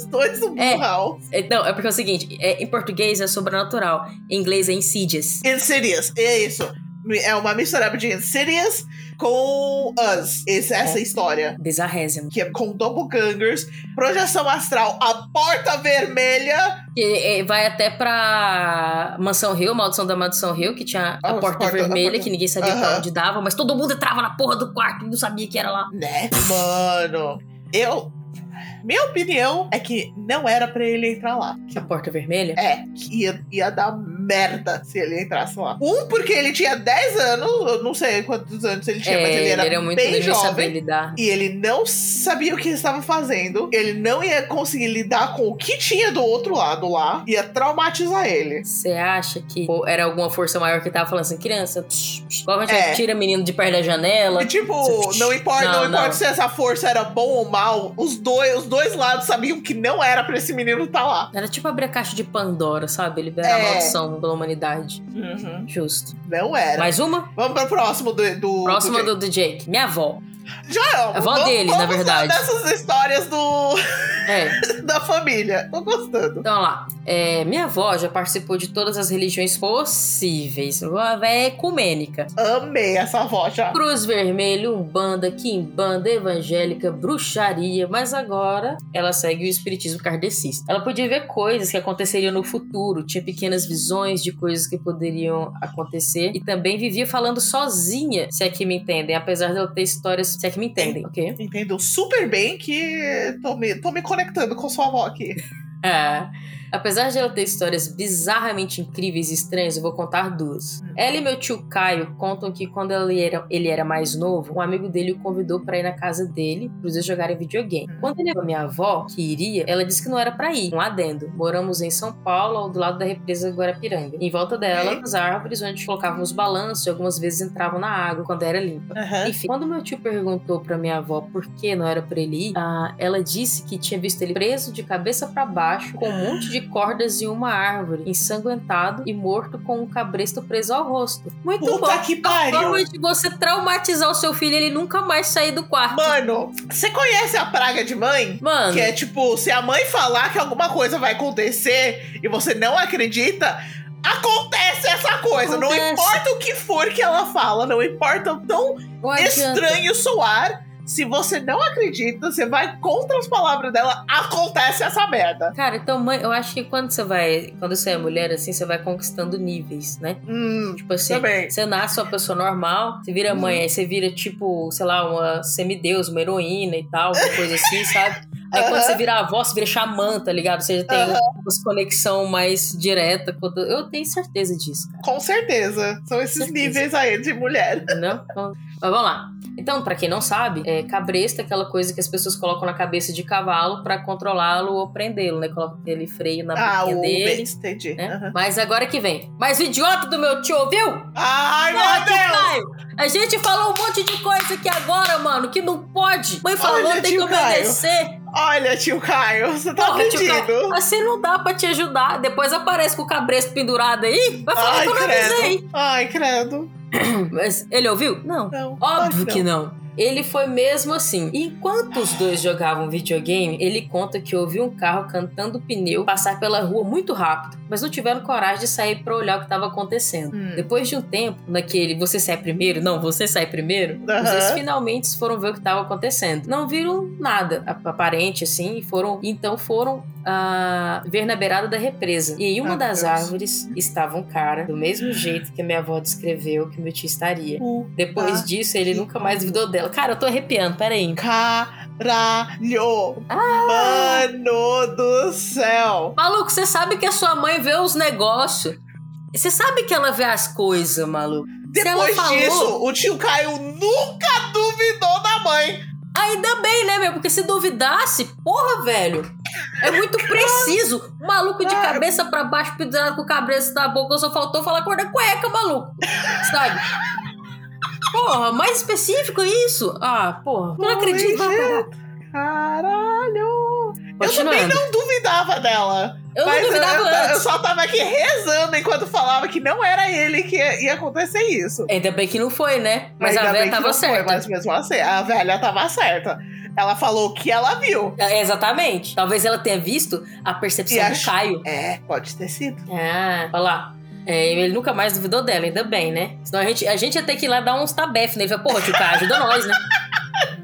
A: dois do
B: É.
A: House.
B: Então, é porque é o seguinte: é, em português é sobrenatural, em inglês é insidious.
A: Insidious, é isso. É uma mistura de Insidious com Us. Esse- essa
B: É.
A: história.
B: Bizarrésimo.
A: Que é com doppelgangers, projeção astral, a porta vermelha.
B: Que vai até pra Mansão Hill, Maldição da Mansão Hill, que tinha a
A: Ah,
B: porta
A: porta- a
B: vermelha,
A: porta-
B: que ninguém sabia
A: Aham.
B: pra onde dava, mas todo mundo entrava na porra do quarto e não sabia que era lá.
A: Né? Mano, eu. Minha opinião é que não era pra ele entrar lá.
B: A porta vermelha?
A: É, que ia, ia dar merda se ele entrasse lá. Um, porque ele tinha 10 anos, eu não sei quantos anos ele tinha,
B: É,
A: mas ele era,
B: ele era muito
A: bem jovem.
B: lidar.
A: E ele não sabia o que estava fazendo. Ele não ia conseguir lidar com o que tinha do outro lado lá. Ia traumatizar ele.
B: Você acha que pô, era alguma força maior que tava falando assim, criança, provavelmente
A: É.
B: tira menino de perto da janela.
A: E tipo, não importa, não,
B: Não,
A: importa
B: não.
A: se essa força era bom ou mal, os dois, os dois lados sabiam que não era pra esse menino estar lá.
B: Era tipo abrir a caixa de Pandora, sabe? Liberar a
A: É.
B: maldição pela humanidade.
A: Uhum.
B: Justo.
A: Não era.
B: Mais uma?
A: Vamos pro próximo do. do
B: Próxima
A: do
B: do, do Jake. Minha avó.
A: Já é.
B: A avó dele, na verdade.
A: Dessas histórias do,
B: É.
A: da família. Tô gostando.
B: Então, lá. É, minha avó já participou de todas as religiões possíveis. Uma véia ecumênica.
A: Amei essa avó já.
B: Cruz Vermelha, Umbanda, Quimbanda, Evangélica, Bruxaria, mas agora ela segue o espiritismo kardecista. Ela podia ver coisas que aconteceriam no futuro, tinha pequenas visões de coisas que poderiam acontecer e também vivia falando sozinha, se é que me entendem, apesar dela ter histórias, se é que me entendem, ok?
A: Entendo super bem que tô me, tô me conectando com sua avó aqui.
B: É. Apesar de ela ter histórias bizarramente incríveis e estranhas, eu vou contar duas. Ela e meu tio Caio contam que quando ele era, ele era mais novo, um amigo dele o convidou pra ir na casa dele, pros dois jogarem videogame. Quando ele a minha avó, que iria, ela disse que não era pra ir. Um adendo. Moramos em São Paulo, ao do lado da represa Guarapiranga. Em volta dela, as árvores onde colocávamos balanço e algumas vezes entravam na água quando era limpa.
A: Aham.
B: Enfim, quando meu tio perguntou pra minha avó por que não era pra ele ir, ah, ela disse que tinha visto ele preso de cabeça pra baixo, com um monte de cordas em uma árvore, ensanguentado e morto com um cabresto preso ao rosto. Muito
A: Puta
B: bom.
A: que
B: A forma
A: pariu.
B: de você traumatizar o seu filho ele nunca mais sair do quarto.
A: Mano, você conhece a praga de mãe?
B: Mano,
A: Que é tipo, se a mãe falar que alguma coisa vai acontecer e você não acredita, acontece essa coisa. Não
B: Acontece.
A: importa o que for que ela fala, não importa o tão
B: não
A: estranho soar. Se você não acredita, você vai contra as palavras dela, acontece essa merda.
B: Cara, então, mãe, eu acho que quando você vai. Quando você é mulher, assim, você vai conquistando níveis, né?
A: Hum,
B: Tipo assim,
A: Também.
B: você nasce uma pessoa normal, você vira mãe, aí você vira, tipo, sei lá, uma semideus, uma heroína e tal, uma coisa assim, sabe? Aí quando
A: Aham.
B: você vira avó, você vira xamã, tá ligado? Você já tem
A: Aham.
B: uma conexão mais direta. Eu tenho certeza disso, cara.
A: Com certeza. São esses
B: Certeza.
A: níveis aí de mulher.
B: Então, Mas vamos lá. Então, pra quem não sabe, é, cabresto é aquela coisa que as pessoas colocam na cabeça de cavalo pra controlá-lo ou prendê-lo, né? Coloca aquele freio na
A: Ah,
B: boquinha dele.
A: beijo, entendi.
B: Né?
A: Aham.
B: Mas agora que vem. Mas o idiota do meu tio, ouviu?
A: Ai,
B: Porra,
A: meu Deus!
B: Caio, a gente falou um monte de coisa aqui agora, mano, que não pode. Mãe falou,
A: Olha,
B: tem que
A: tio Caio. Olha, tio Caio, você tá
B: Porra. Caio, assim não dá pra te ajudar. Depois aparece com o cabresto pendurado aí. Vai falar
A: Ai,
B: que eu não avisei.
A: credo. Ai, credo.
B: Mas ele ouviu? Não.
A: Não.
B: Óbvio
A: Ai,
B: que não. Ele foi mesmo assim. Enquanto os dois jogavam videogame, ele conta que ouviu um carro cantando pneu passar pela rua muito rápido, mas não tiveram coragem de sair pra olhar o que estava acontecendo.
A: Hum.
B: Depois de um tempo, naquele você sai primeiro, não, você sai primeiro, os dois finalmente foram ver o que estava acontecendo. Não viram nada ap- aparente assim, e foram então foram ah, ver na beirada da represa. E em uma
A: Ah,
B: das
A: Deus.
B: árvores estava um cara, do mesmo jeito que a minha avó descreveu que meu tio estaria.
A: Puta
B: Depois disso, ele nunca mais duvidou dela. Cara, eu tô arrepiando, peraí.
A: Caralho!
B: Ah.
A: Mano do céu!
B: Maluco, você sabe que a sua mãe vê os negócios. Você sabe que ela vê as coisas, maluco.
A: Depois
B: falou-
A: disso, o tio Caio nunca duvidou da mãe.
B: Ainda bem, né, meu? Porque se duvidasse, porra, velho. É muito preciso. O maluco de cabeça pra baixo, pendurado com o cabreço da boca, só faltou falar cor da cueca, maluco. Sabe? Porra, mais específico isso? Ah, porra. Não acredito. Vai.
A: Caralho! Eu também não duvidava dela.
B: Eu não
A: mas
B: duvidava
A: eu, eu
B: antes.
A: só tava aqui rezando enquanto falava que não era ele que ia, ia acontecer isso.
B: Ainda bem que não foi, né? Mas
A: Ainda
B: a velha
A: que
B: tava
A: não foi,
B: certa.
A: mas mesmo assim, a velha tava certa. Ela falou o que ela viu.
B: É, exatamente. Talvez ela tenha visto a percepção
A: E
B: do Caio.
A: É, pode ter sido.
B: Ah, olha lá. É, ele nunca mais duvidou dela, ainda bem, né? Senão a gente, a gente ia ter que ir lá dar uns tabef nele. Falei, Porra, tio Caio, ajuda nós, né?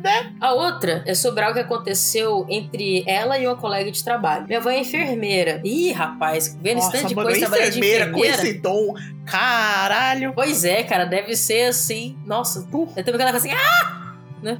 A: Né?
B: A outra é sobre algo que aconteceu entre ela e uma colega de trabalho. Minha avó é enfermeira. Ih, rapaz, vendo esse tanto de coisa trabalhando de
A: enfermeira com esse dom. Caralho.
B: Pois é, cara, deve ser assim. Nossa,
A: Uh.
B: eu também ela fala assim, ah!
A: Né?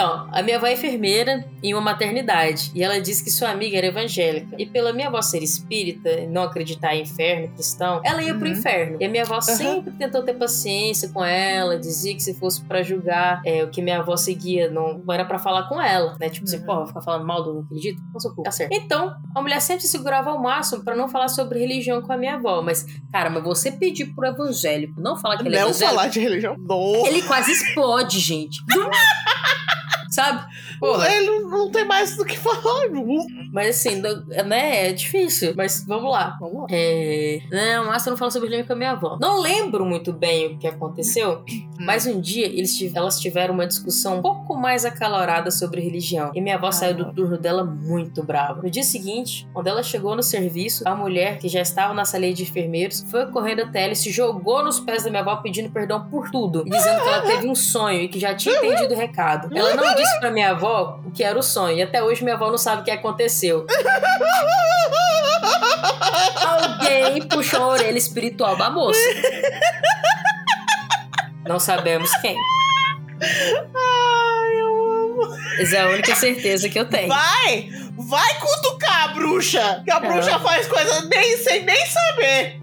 B: Então, a minha avó é enfermeira em uma maternidade e ela disse que sua amiga era evangélica. E pela minha avó ser espírita e não acreditar em inferno, cristão, ela ia uhum. pro inferno. E a minha avó uhum. sempre tentou ter paciência com ela, dizia que se fosse para julgar é, o que minha avó seguia, não, era para falar com ela, né? Tipo assim, uhum. assim, pô, ficar falando mal do não acredito? Não sou Tá certo. Então, a mulher sempre segurava ao máximo para não falar sobre religião com a minha avó. Mas, cara, mas você pedir pro evangélico não falar que ele é evangélico.
A: Não falar de religião.
B: Não. Ele quase explode, gente. Sabe?
A: Porra. Ele não tem mais do que falar.
B: Mas assim, né? É difícil. Mas vamos lá. Vamos lá. É... Não, Márcia não fala sobre religião com a minha avó. Não lembro muito bem o que aconteceu, mas um dia eles, elas tiveram uma discussão um pouco mais acalorada sobre religião. E minha avó ah, saiu do turno dela muito brava. No dia seguinte, quando ela chegou no serviço, a mulher, que já estava na sala de enfermeiros, foi correndo até ela e se jogou nos pés da minha avó pedindo perdão por tudo. Dizendo que ela teve um sonho e que já tinha entendido o recado. Ela não disse pra minha avó o que era o sonho. E até hoje minha avó não sabe o que aconteceu. Alguém puxou a orelha espiritual da moça. Não sabemos quem.
A: Ai, eu amo.
B: Essa é a única certeza que eu tenho.
A: Vai! Vai cutucar a bruxa! Que a bruxa faz coisa nem, sem nem saber.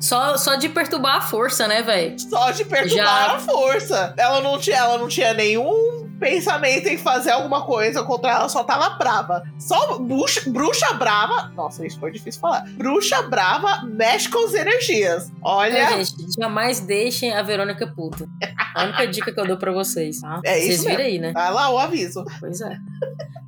B: Só, só de perturbar a força, né, velho?
A: Só de perturbar Já... a força. Ela não tinha, ela não tinha nenhum pensamento em fazer alguma coisa contra ela, só tava brava. Só bruxa, bruxa brava. Nossa, isso foi difícil falar. Bruxa brava mexe com as energias. Olha.
B: É, gente, jamais deixem a Verônica puta. A única dica que eu dou pra vocês. Tá? É isso. Vocês viram aí, né?
A: Vai lá o aviso.
B: Pois é.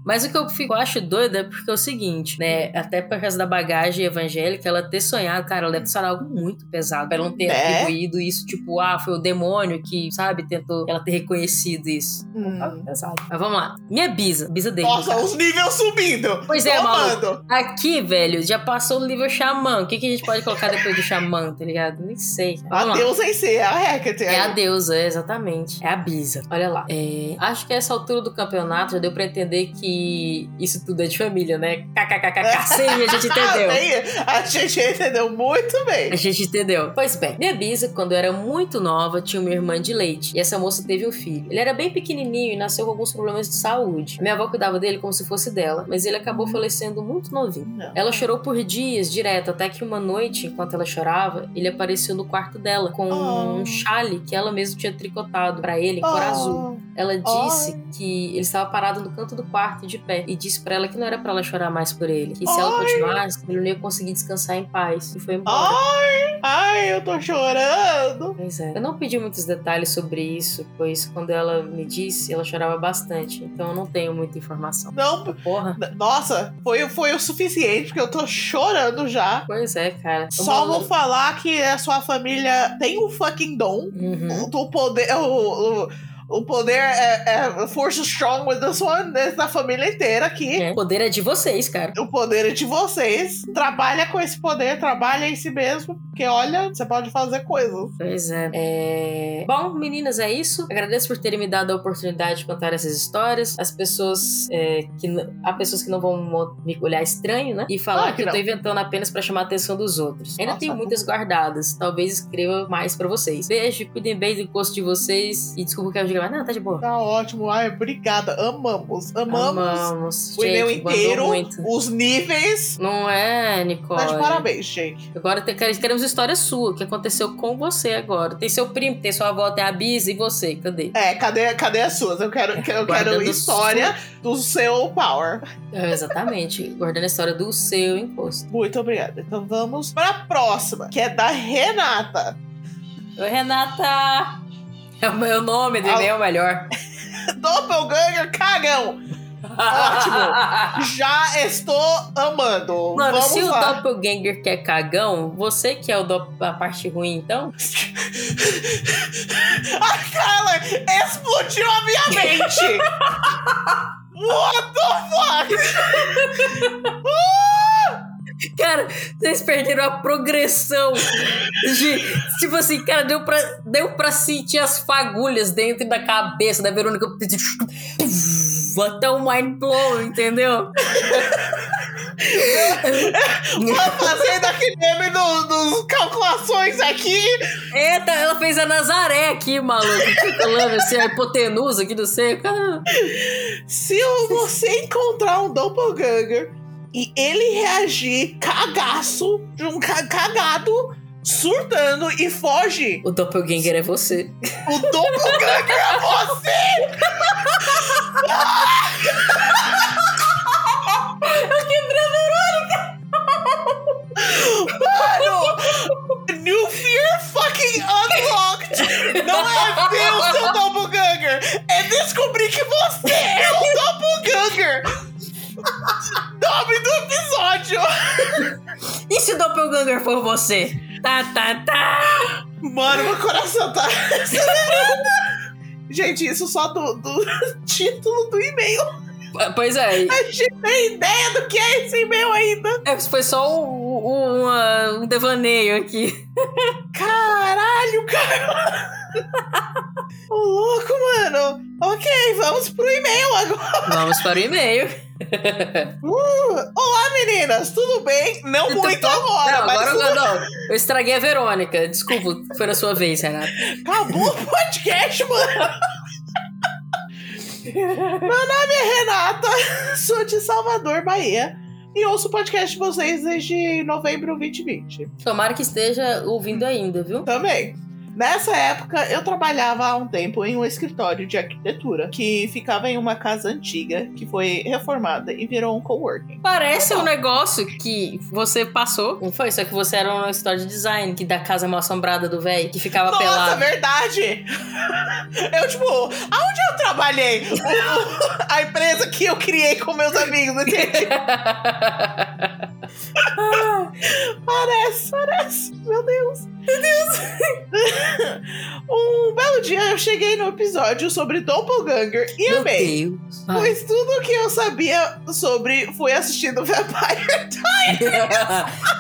B: Mas o que eu fico, acho doida é porque é o seguinte, né? Até por causa da bagagem evangélica, ela ter sonhado, cara, ela deve ser algo muito pesado. Pra ela não ter é? atribuído isso, tipo, ah, foi o demônio que, sabe, tentou ela ter reconhecido isso. Hum. Pesado. Mas vamos lá. Minha bisa, bisa dele.
A: Nossa, os níveis subindo.
B: Pois é, mano. Aqui, velho, já passou no nível xamã. O que, que a gente pode colocar depois do xamã, tá ligado? Nem sei.
A: Vamos a deusa em si, é a Hecate.
B: É a deusa, exatamente. É a bisa. Olha lá. É, acho que essa altura do campeonato já deu pra entender que isso tudo é de família, né? KKKKK. Sim, a gente entendeu.
A: a gente entendeu muito bem.
B: A gente entendeu. Pois bem, minha bisa, quando eu era muito nova, tinha uma irmã de leite. E essa moça teve um filho. Ele era bem pequenininho e nasceu com alguns problemas de saúde. Minha avó cuidava dele como se fosse dela, mas ele acabou falecendo muito novinho. Não. Ela chorou por dias direto, até que uma noite, enquanto ela chorava, ele apareceu no quarto dela com oh. um chale que ela mesma tinha tricotado para ele em cor oh. azul. Ela disse oh. que ele estava parado no canto do quarto de pé e disse para ela que não era para ela chorar mais por ele, que se ela continuasse, ele não ia conseguir descansar em paz e foi embora.
A: Ai, ai, eu tô chorando.
B: Pois é. Eu não pedi muitos detalhes sobre isso, pois quando ela me disse, ela chorava bastante, então eu não tenho muita informação.
A: Não, porra. Nossa, foi, foi o suficiente, porque eu tô chorando já.
B: Pois é, cara.
A: Só vou falar que a sua família tem um fucking dom uhum. do poder. O, o, o poder é, é força strong with this one, da família inteira aqui.
B: É, o poder é de vocês, cara.
A: O poder é de vocês. Trabalha com esse poder, trabalha em si mesmo, porque olha, você pode fazer coisas.
B: Pois é. é. Bom, meninas, é isso. Agradeço por terem me dado a oportunidade de contar essas histórias. As pessoas é, que. Há pessoas que não vão me olhar estranho, né? E falar ah, que, que eu tô inventando apenas para chamar a atenção dos outros. Ainda Nossa, tenho muitas guardadas. Talvez escreva mais para vocês. Beijo, cuidem bem do gosto de vocês. E desculpa que eu gravar. Não, tá de boa.
A: Tá ótimo. Ai, obrigada. Amamos. Amamos.
B: Amamos.
A: O e-mail inteiro. Os níveis.
B: Não é, Nicole?
A: Tá de parabéns, Jake.
B: Agora queremos história sua. O que aconteceu com você agora? Tem seu primo, tem sua avó, tem a Bisa e você. Cadê?
A: É, cadê, cadê as suas? Eu quero, eu quero história do seu power.
B: É, exatamente. Guardando a história do seu imposto.
A: Muito obrigada. Então vamos para a próxima, que é da Renata.
B: Oi, Renata! É o meu nome, de é o melhor.
A: Doppelganger cagão! Ótimo! Já estou amando.
B: Mano,
A: Vamos
B: se
A: lá.
B: o Doppelganger quer cagão, você que é o do... a parte ruim, então?
A: a Carla explodiu a minha mente! What the fuck?
B: Cara, vocês perderam a progressão de. Tipo assim, cara, deu pra, deu pra sentir as fagulhas dentro da cabeça da Verônica. Até o mind blow, entendeu?
A: Vou fazer daquele meme do- dos calculações aqui.
B: Eita, ela fez a Nazaré aqui, maluco. Calculando assim, a hipotenusa aqui do seio. Cara,
A: Se você encontrar um doppelganger e ele reagir cagaço, de um ca- cagado, surtando e foge,
B: O doppelganger é você.
A: o doppelganger é você! Mano! New Fear fucking unlocked! Não é ver o seu doppelganger! É descobrir que você é o doppelganger! Nome do episódio!
B: E se o doppelganger for você? Tá, tá, tá.
A: Mano, meu coração tá acelerando. Gente, isso só do, do título do e-mail.
B: Pois é,
A: A gente tem ideia do que é esse e-mail ainda.
B: é, foi só um, um, uma- um devaneio aqui.
A: Caralho, cara! Ô, louco, mano! Ok, vamos pro e-mail agora.
B: Vamos para o e-mail.
A: Uh, olá, meninas, tudo bem? Não muito agora,
B: não,
A: mas
B: agora
A: tudo-
B: não, não. Eu estraguei a Verônica. Desculpa, foi na sua vez, Renata.
A: acabou o podcast, mano. Meu nome é Renata, sou de Salvador, Bahia. E ouço o podcast de vocês desde novembro 2020.
B: Tomara que esteja ouvindo ainda, viu?
A: Também. Nessa época, eu trabalhava há um tempo em um escritório de arquitetura que ficava em uma casa antiga que foi reformada e virou um coworking.
B: Parece um negócio que você passou. Não foi? Só que você era uma história de design, que da casa mal assombrada do velho, que ficava
A: Nossa,
B: pelado.
A: verdade! Eu, tipo, aonde eu trabalhei? O- a empresa que eu criei com meus amigos? Parece, parece. Meu Deus. Meu Deus. um belo dia eu cheguei no episódio sobre Doppelganger e
B: Meu
A: amei.
B: Deus.
A: Pois tudo que eu sabia sobre foi assistindo Vampire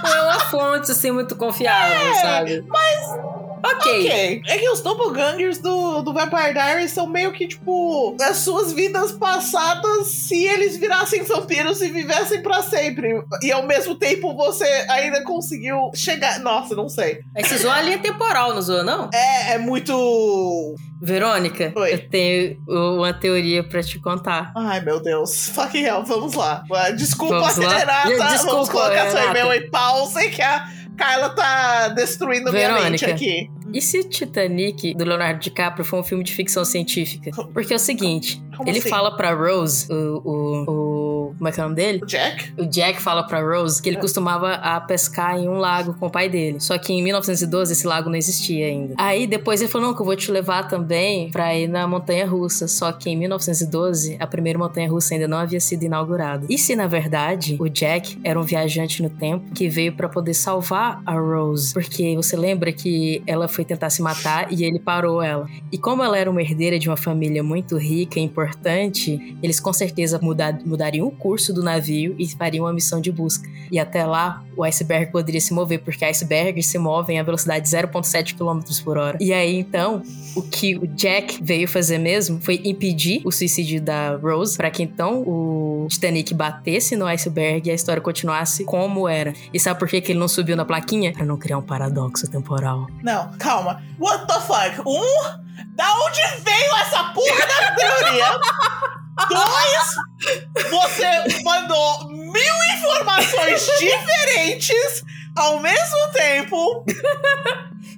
B: Não é uma fonte assim muito confiável,
A: É,
B: sabe? Mas. Ok.
A: Ok. É que os doppelgangers do, do Vampire Diaries são meio que, tipo, as suas vidas passadas se eles virassem vampiros e vivessem pra sempre. E ao mesmo tempo você ainda conseguiu chegar. Nossa, não sei.
B: Aí você zoa a linha temporal, não zoa, não?
A: É, é muito.
B: Verônica,
A: Oi.
B: eu tenho uma teoria pra te contar.
A: Ai, meu Deus. Fucking hell, vamos lá. Desculpa,
B: Vamos lá.
A: Renata.
B: Desculpa,
A: vamos colocar seu e-mail em pausa que a Kyla tá destruindo minha mente
B: Verônica.
A: aqui.
B: E se Titanic, do Leonardo DiCaprio, for um filme de ficção científica? Porque é o seguinte,
A: Como
B: ele
A: assim?
B: fala pra Rose, o, o, o... Como é que é o nome dele?
A: O Jack?
B: O Jack fala pra Rose que ele costumava a pescar em um lago com o pai dele. Só que em 1912 esse lago não existia ainda. Aí depois ele falou: não, que eu vou te levar também pra ir na montanha russa. Só que em 1912 a primeira montanha russa ainda não havia sido inaugurada. E se na verdade o Jack era um viajante no tempo que veio pra poder salvar a Rose? Porque você lembra que ela foi tentar se matar e ele parou ela. E como ela era uma herdeira de uma família muito rica e importante, eles com certeza muda- mudariam o curso do navio e fariam uma missão de busca. E até lá, o iceberg poderia se mover, porque icebergs se movem a velocidade de 0,7 km por hora. E aí, então, o que o Jack veio fazer mesmo foi impedir o suicídio da Rose, para que então o Titanic batesse no iceberg e a história continuasse como era. E sabe por que, que ele não subiu na plaquinha? Pra não criar um paradoxo temporal.
A: Não, calma. What the fuck? Um, da onde veio essa porra da teoria? Dois, você mandou mil informações diferentes ao mesmo tempo.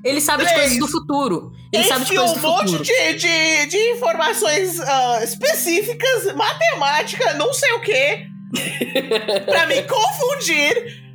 B: Ele sabe de
A: Três.
B: coisas do futuro. Ele sabe de coisas
A: um
B: do
A: monte
B: futuro.
A: de, de, de informações ah, específicas, matemática, não sei o quê, pra me confundir.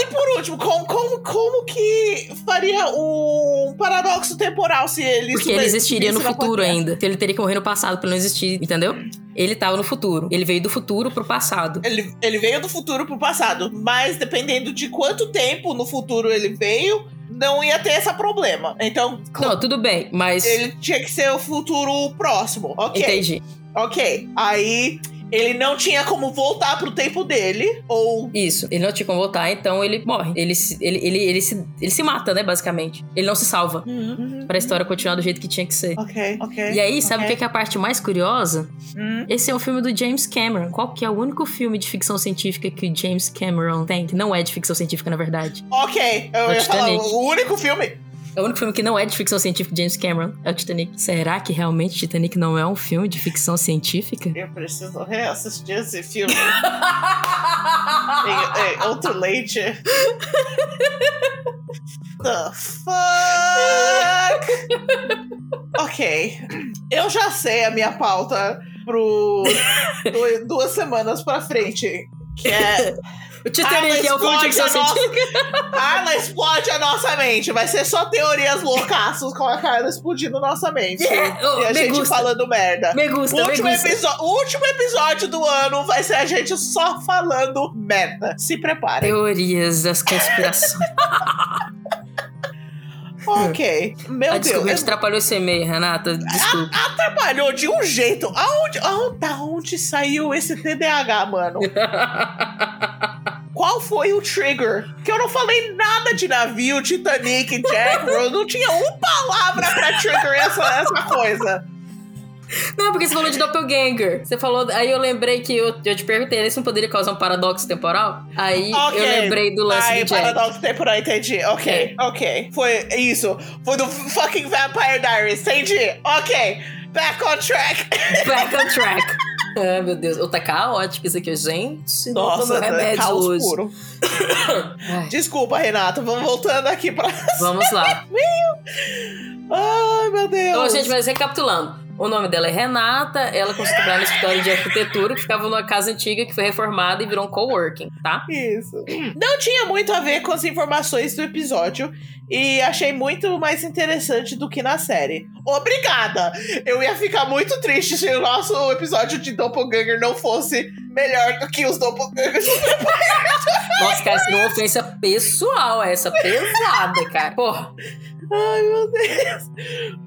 A: E por último, como, como, como que faria um paradoxo temporal se ele
B: Porque ele existiria no futuro ainda. Então ele teria que morrer no passado pra não existir, entendeu? Ele tava no futuro. Ele veio do futuro pro passado.
A: Ele, ele veio do futuro pro passado, mas dependendo de quanto tempo no futuro ele veio, não ia ter esse problema. Então,
B: Não, tudo bem, mas.
A: ele tinha que ser o futuro próximo. Ok.
B: Entendi.
A: Ok. Aí Ele não tinha como voltar pro tempo dele, ou.
B: Isso, ele não tinha como voltar, então ele morre. Ele se, ele, ele, ele, se, ele se mata, né, basicamente. Ele não se salva.
A: Uhum,
B: Pra história continuar do jeito que tinha que ser.
A: Ok, ok.
B: E aí, sabe o
A: ok.
B: que é a parte mais curiosa?
A: Hum.
B: Esse é um filme do James Cameron. Qual que é o único filme de ficção científica que o James Cameron tem? Que não é de ficção científica, na verdade.
A: Ok, eu
B: O
A: ia falar, o único filme.
B: É o único filme que não é de ficção científica de James Cameron é o Titanic. Será que realmente Titanic não é um filme de ficção científica?
A: Eu preciso reassistir esse filme. em, em outro leite. The fuck? ok. Eu já sei a minha pauta pro du- duas semanas pra frente. Que é.
B: O Titanic é um filme de
A: explode
B: ficção
A: a nossa-
B: científica.
A: Carla explode a nossa mente. Vai ser só teorias loucaças com a Carla explodindo nossa mente.
B: Oh,
A: e a
B: me
A: gente
B: gusta.
A: falando merda.
B: Me
A: O
B: gusta, me
A: último,
B: gusta.
A: episo- o último episódio do ano vai ser a gente só falando merda. Se preparem.
B: Teorias das conspirações.
A: Ok. Meu
B: ah,
A: Deus.
B: desculpa, a gente atrapalhou esse e-mail, Renata. Desculpa.
A: Atrapalhou de um jeito. Aonde, aonde, da onde saiu esse TDAH, mano? Qual foi o trigger? Que eu não falei nada de navio, Titanic, Jack, eu não tinha uma palavra pra trigger essa, essa coisa.
B: Não, porque você falou de doppelganger. Você falou. Aí eu lembrei que eu, eu te perguntei, isso não poderia causar um paradoxo temporal? Aí
A: Ok.
B: eu lembrei do lance
A: Ai,
B: do Jack.
A: paradoxo temporal, entendi. Ok, ok. Foi isso. Foi do fucking Vampire Diaries, entendi. Ok. Back on track.
B: Back on track. Ai, meu Deus. Ô, tá caótico isso aqui, gente. Não
A: Nossa,
B: tomo remédios
A: caos
B: hoje.
A: puro. Desculpa, Renato. Vamos voltando aqui pra.
B: vamos lá.
A: Ai, meu Deus.
B: Então, gente, mas recapitulando. O nome dela é Renata, ela a trabalhar no escritório de arquitetura, que ficava numa casa antiga que foi reformada e virou um coworking, tá?
A: Isso. Não tinha muito a ver com as informações do episódio e achei muito mais interessante do que na série. Obrigada! Eu ia ficar muito triste se o nosso episódio de Doppelganger não fosse melhor do que os Doppelgangers.
B: Nossa, cara, seria uma ofensa pessoal essa, pesada, cara. Porra.
A: Ai, meu Deus.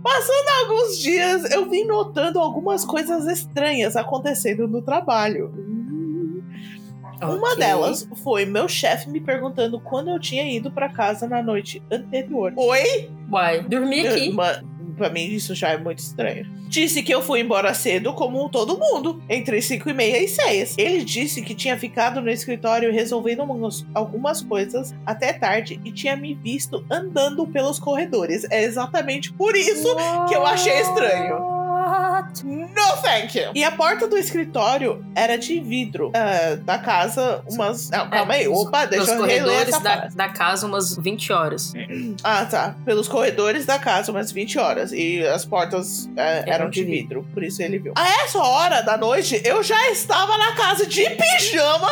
A: Passando alguns dias, eu vim notando algumas coisas estranhas acontecendo no trabalho. Uma
B: Ok.
A: delas foi meu chefe me perguntando quando eu tinha ido pra casa na noite anterior. Oi?
B: Uai, dormi aqui.
A: Pra mim, isso já é muito estranho. Disse que eu fui embora cedo, como todo mundo, entre 5 e meia e 6. Ele disse que tinha ficado no escritório resolvendo algumas- coisas até tarde e tinha me visto andando pelos corredores. É exatamente por isso que eu achei estranho.
B: What?
A: No thank you. E a porta do escritório era de vidro. Ah, da casa, umas. Não, calma aí.
B: É,
A: Opa, deixa eu reler
B: corredores
A: essa
B: da, da casa umas 20 horas.
A: Ah, tá. Pelos corredores da casa, umas 20 horas. E as portas é, eram de vidro. Por isso ele viu. A essa hora da noite, eu já estava na casa de pijama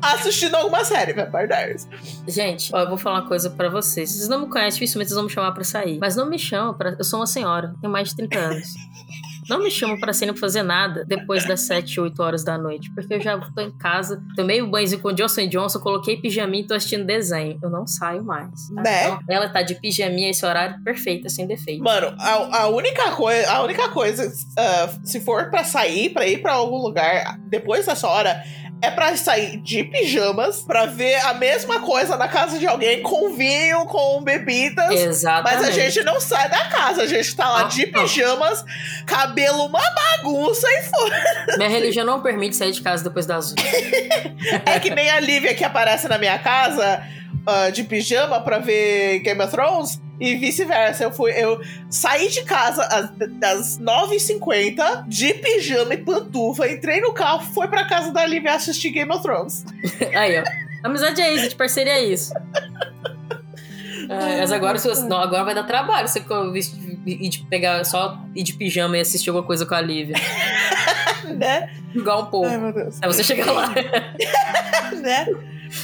A: assistindo alguma série, Vampire Diaries.
B: Gente, ó, eu vou falar uma coisa pra vocês. Vocês não me conhecem, dificilmente vocês vão me chamar pra sair. Mas não me chamam pra. Eu sou uma senhora, tenho mais de 30 anos. Não me chamam pra sair pra fazer nada depois das 7, 8 horas da noite. Porque eu já tô em casa, tomei o banhozinho com Johnson Johnson, coloquei pijaminha e tô assistindo desenho. Eu não saio mais. tá?
A: Né?
B: Então, ela tá de pijaminha esse horário perfeito, sem defeito.
A: Mano, a, a única coisa, a única coisa, ah, se for pra sair, pra ir pra algum lugar depois dessa hora, é pra sair de pijamas, pra ver a mesma coisa na casa de alguém, com vinho, com bebidas.
B: Exatamente.
A: Mas a gente não sai da casa, a gente tá lá
B: Ah,
A: de pijamas, cabelo uma bagunça e foi.
B: Minha religião não permite sair de casa depois das 8.
A: É que nem a Lívia que aparece na minha casa ah, de pijama pra ver Game of Thrones e vice-versa. Eu fui, eu saí de casa às, às 9h50 de pijama e pantufa, entrei no carro, fui pra casa da Lívia assistir Game of Thrones.
B: Aí, ó. Amizade é isso, de parceria é isso. É, mas agora, não, agora vai dar trabalho você ir de pegar só ir de pijama e assistir alguma coisa com a Lívia.
A: né?
B: Igual um pouco.
A: Ai, meu Deus.
B: Aí você chega lá.
A: né?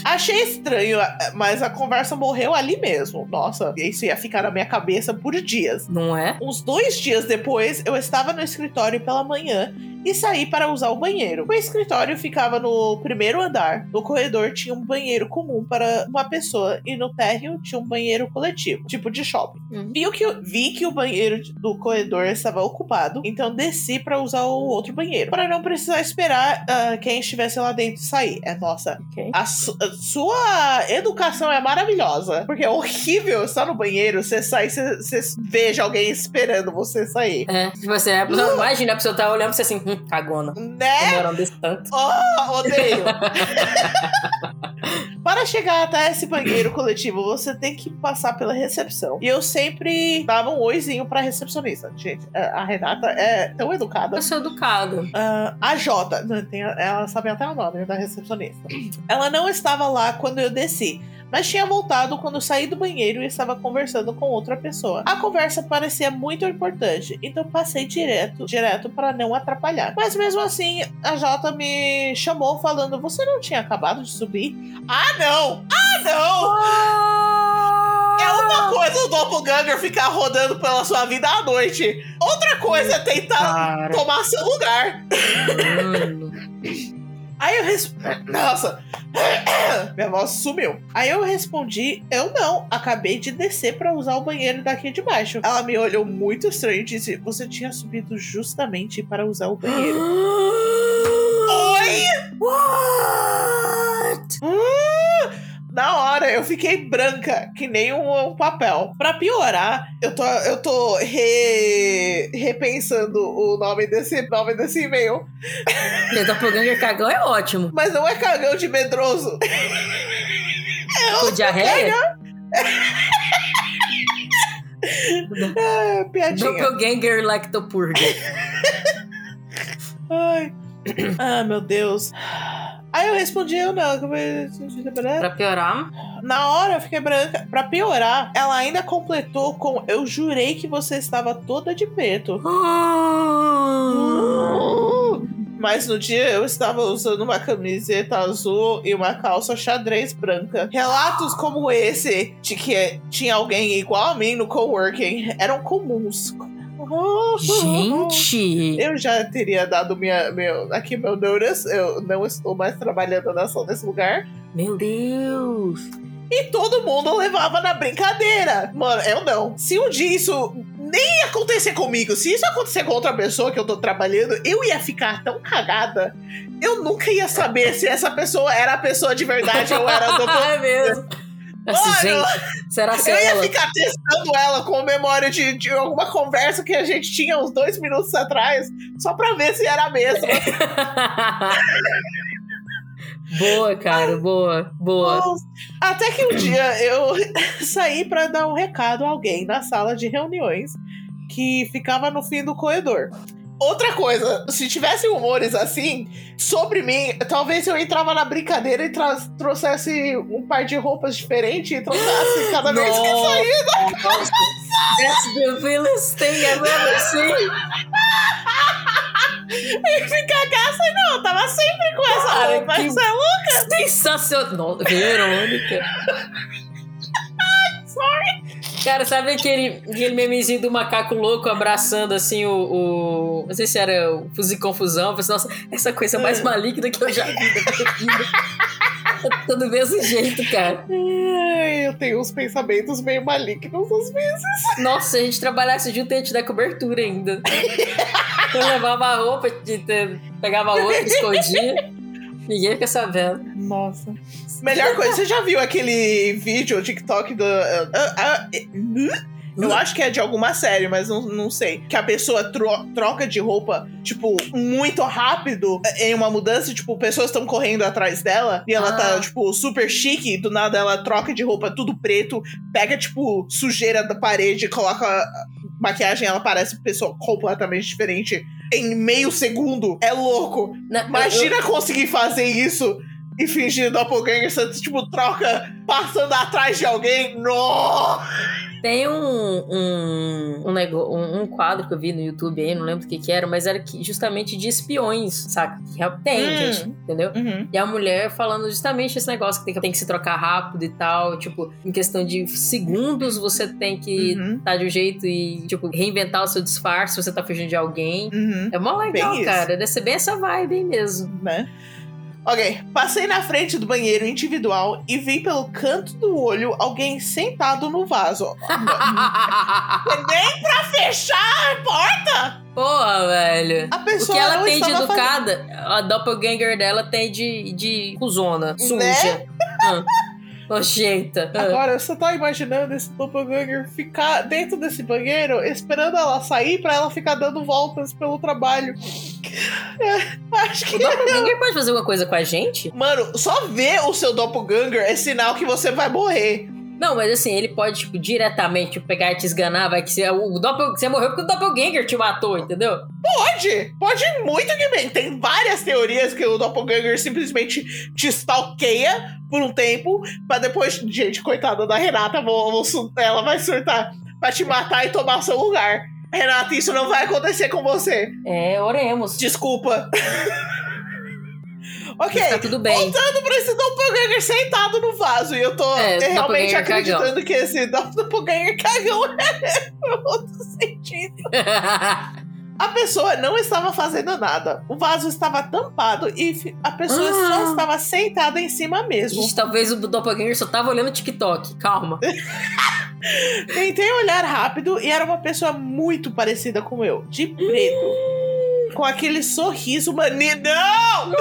A: Achei estranho, mas a conversa morreu ali mesmo. Nossa, isso ia ficar na minha cabeça por dias.
B: Não é?
A: Uns dois dias depois, eu estava no escritório pela manhã e saí para usar o banheiro. O escritório ficava no primeiro andar. No corredor tinha um banheiro comum para uma pessoa e no térreo tinha um banheiro coletivo, tipo de shopping.
B: Uhum.
A: Vi, que, vi que o banheiro do corredor estava ocupado, então desci para usar o outro banheiro, para não precisar esperar ah, quem estivesse lá dentro sair. É nossa,
B: Ok.
A: a, su- a sua educação é maravilhosa. Porque é horrível estar no banheiro, você sai, você, você veja alguém esperando você sair.
B: É, tipo assim, a pessoa, imagina a pessoa tá olhando pra você assim, hum, cagona.
A: Né?
B: Demorando desse tanto.
A: Oh, odeio! Para chegar até esse banheiro coletivo, você tem que passar pela recepção. E eu sempre dava um oizinho pra recepcionista. Gente, a Renata é tão educada.
B: Eu sou educada.
A: Ah, a Jota, tem- ela sabe até o nome da recepcionista. Ela não estava lá quando eu desci. Mas tinha voltado quando eu saí do banheiro e estava conversando com outra pessoa. A conversa parecia muito importante, então passei direto, direto para não atrapalhar. Mas mesmo assim, a Jota me chamou falando: "Você não tinha acabado de subir?" Ah, não! Ah, não! É uma coisa o doppelganger ficar rodando pela sua vida à noite. Outra coisa é tentar
B: Cara.
A: tomar seu lugar. Aí eu respondi. Nossa! Minha voz sumiu. Aí eu respondi: Eu não, acabei de descer pra usar o banheiro daqui de baixo. Ela me olhou muito estranho e disse: Você tinha subido justamente para usar o banheiro. Oi!
B: What?
A: Hum! Na hora eu fiquei branca, que nem um, um papel. Pra piorar, eu tô, eu tô re- repensando o nome desse, nome desse e-mail.
B: Quem tá pegando cagão é ótimo.
A: Mas não é cagão de medroso.
B: Com diarreia?
A: É, piadinha.
B: Doppelganger Lactopurger.
A: Ai. Ah, meu Deus. Aí eu respondi, eu não.
B: Pra piorar,
A: Na hora eu fiquei branca. Pra piorar, ela ainda completou com Eu jurei que você estava toda de preto. Mas no dia eu estava usando uma camiseta azul e uma calça xadrez branca. Relatos como esse de que tinha alguém igual a mim no coworking eram comuns.
B: Gente!
A: Eu já teria dado minha, meu, aqui meu notice. Eu não estou mais trabalhando nessa, nesse lugar.
B: Meu Deus!
A: E todo mundo levava na brincadeira. Mano, eu não. Se um dia isso nem ia acontecer comigo, se isso acontecer com outra pessoa que eu tô trabalhando, eu ia ficar tão cagada. Eu nunca ia saber se essa pessoa era a pessoa de verdade ou era do
B: é mesmo. Assim, gente, será que
A: Eu ia
B: ela?
A: ficar testando ela com memória de, de alguma conversa que a gente tinha uns dois minutos atrás, só pra ver se era a mesma.
B: boa, cara, boa, boa.
A: Até que um dia eu saí pra dar um recado a alguém na sala de reuniões que ficava no fim do corredor. Outra coisa, se tivesse rumores assim sobre mim, talvez eu entrava na brincadeira e trouxesse um par de roupas diferente e trouxesse cada vez que.
B: Nossa, That's the realest thing I've ever seen.
A: E ficar gasta, não, eu tava sempre com essa
B: Cara,
A: roupa.
B: que-
A: Isso é louco.
B: Sensacional. Verônica.
A: Sorry.
B: Cara, sabe aquele, aquele memezinho do macaco louco abraçando assim o. o- não sei se era o Fuzil Confusão. Eu pensei, nossa, essa coisa mais maligna que eu já vi da. Tá do mesmo jeito, cara.
A: Eu tenho uns pensamentos meio malignos às vezes.
B: Nossa, se a gente trabalhasse junto, a gente dar cobertura ainda. Eu levava a roupa, de- pegava a outra, escondia. Ninguém fica sabendo.
A: Nossa. Melhor coisa, você já viu aquele vídeo, o TikTok do. ah, ah, eh, eu acho que é de alguma série, mas não, não sei. Que a pessoa tro- troca de roupa, tipo, muito rápido em uma mudança. Tipo, pessoas estão correndo atrás dela e ela
B: Ah.
A: tá, tipo, super chique. Do nada ela troca de roupa tudo preto, pega, tipo, sujeira da parede, coloca maquiagem, ela parece uma pessoa completamente diferente em meio segundo. É louco.
B: Eu-
A: Imagina conseguir fazer isso e fingir doppelganger, você, tipo, troca passando atrás de alguém. Nossa!
B: Tem um, um, um, negócio, um, um quadro que eu vi no YouTube aí, não lembro o que que era, mas era que, justamente de espiões, saca? Que tem,
A: Hum.
B: gente, entendeu?
A: Uhum.
B: E a mulher falando justamente esse negócio que tem, que tem que se trocar rápido e tal. Tipo, em questão de segundos você tem que
A: Uhum.
B: estar de um jeito e, tipo, reinventar o seu disfarce se você tá fugindo de alguém.
A: Uhum.
B: É mó legal,
A: Bem isso.
B: cara. Deve ser bem essa vibe aí mesmo.
A: né? Ok, passei na frente do banheiro individual e vi pelo canto do olho alguém sentado no vaso. Nem pra fechar a porta!
B: Porra, velho.
A: A
B: O
A: pessoa
B: que ela tem de
A: estava fazendo-
B: educada, a doppelganger dela tem de, de cuzona, suja.
A: Né?
B: Ah, nojenta.
A: Agora, você tá imaginando esse doppelganger ficar dentro desse banheiro, esperando ela sair pra ela ficar dando voltas pelo trabalho. É, acho
B: O
A: que.
B: doppelganger pode fazer alguma coisa com a gente?
A: Mano, só ver o seu doppelganger é sinal que você vai morrer.
B: Não, mas assim, ele pode, tipo, diretamente tipo, pegar e te esganar, vai que você, o doppel, você morreu porque o doppelganger te matou, entendeu?
A: Pode, pode muito que bem. Tem várias teorias que o doppelganger simplesmente te stalkeia por um tempo, pra depois, gente, coitada da Renata, vou, vou ela vai surtar pra te matar e tomar seu lugar. Renata, isso não vai acontecer com você.
B: É, oremos.
A: Desculpa. ok.
B: Tá tudo bem.
A: Voltando pra esse doppelganger sentado no vaso. E eu tô
B: É,
A: realmente acreditando que esse doppelganger cagão é outro sentido. A pessoa não estava fazendo nada. O vaso estava tampado e a pessoa
B: Ah.
A: só estava sentada em cima mesmo.
B: Gente, talvez o doppelganger só tava olhando TikTok. Calma.
A: Tentei olhar rápido e era uma pessoa muito parecida com eu, de preto. Com aquele sorriso maníaco. Não!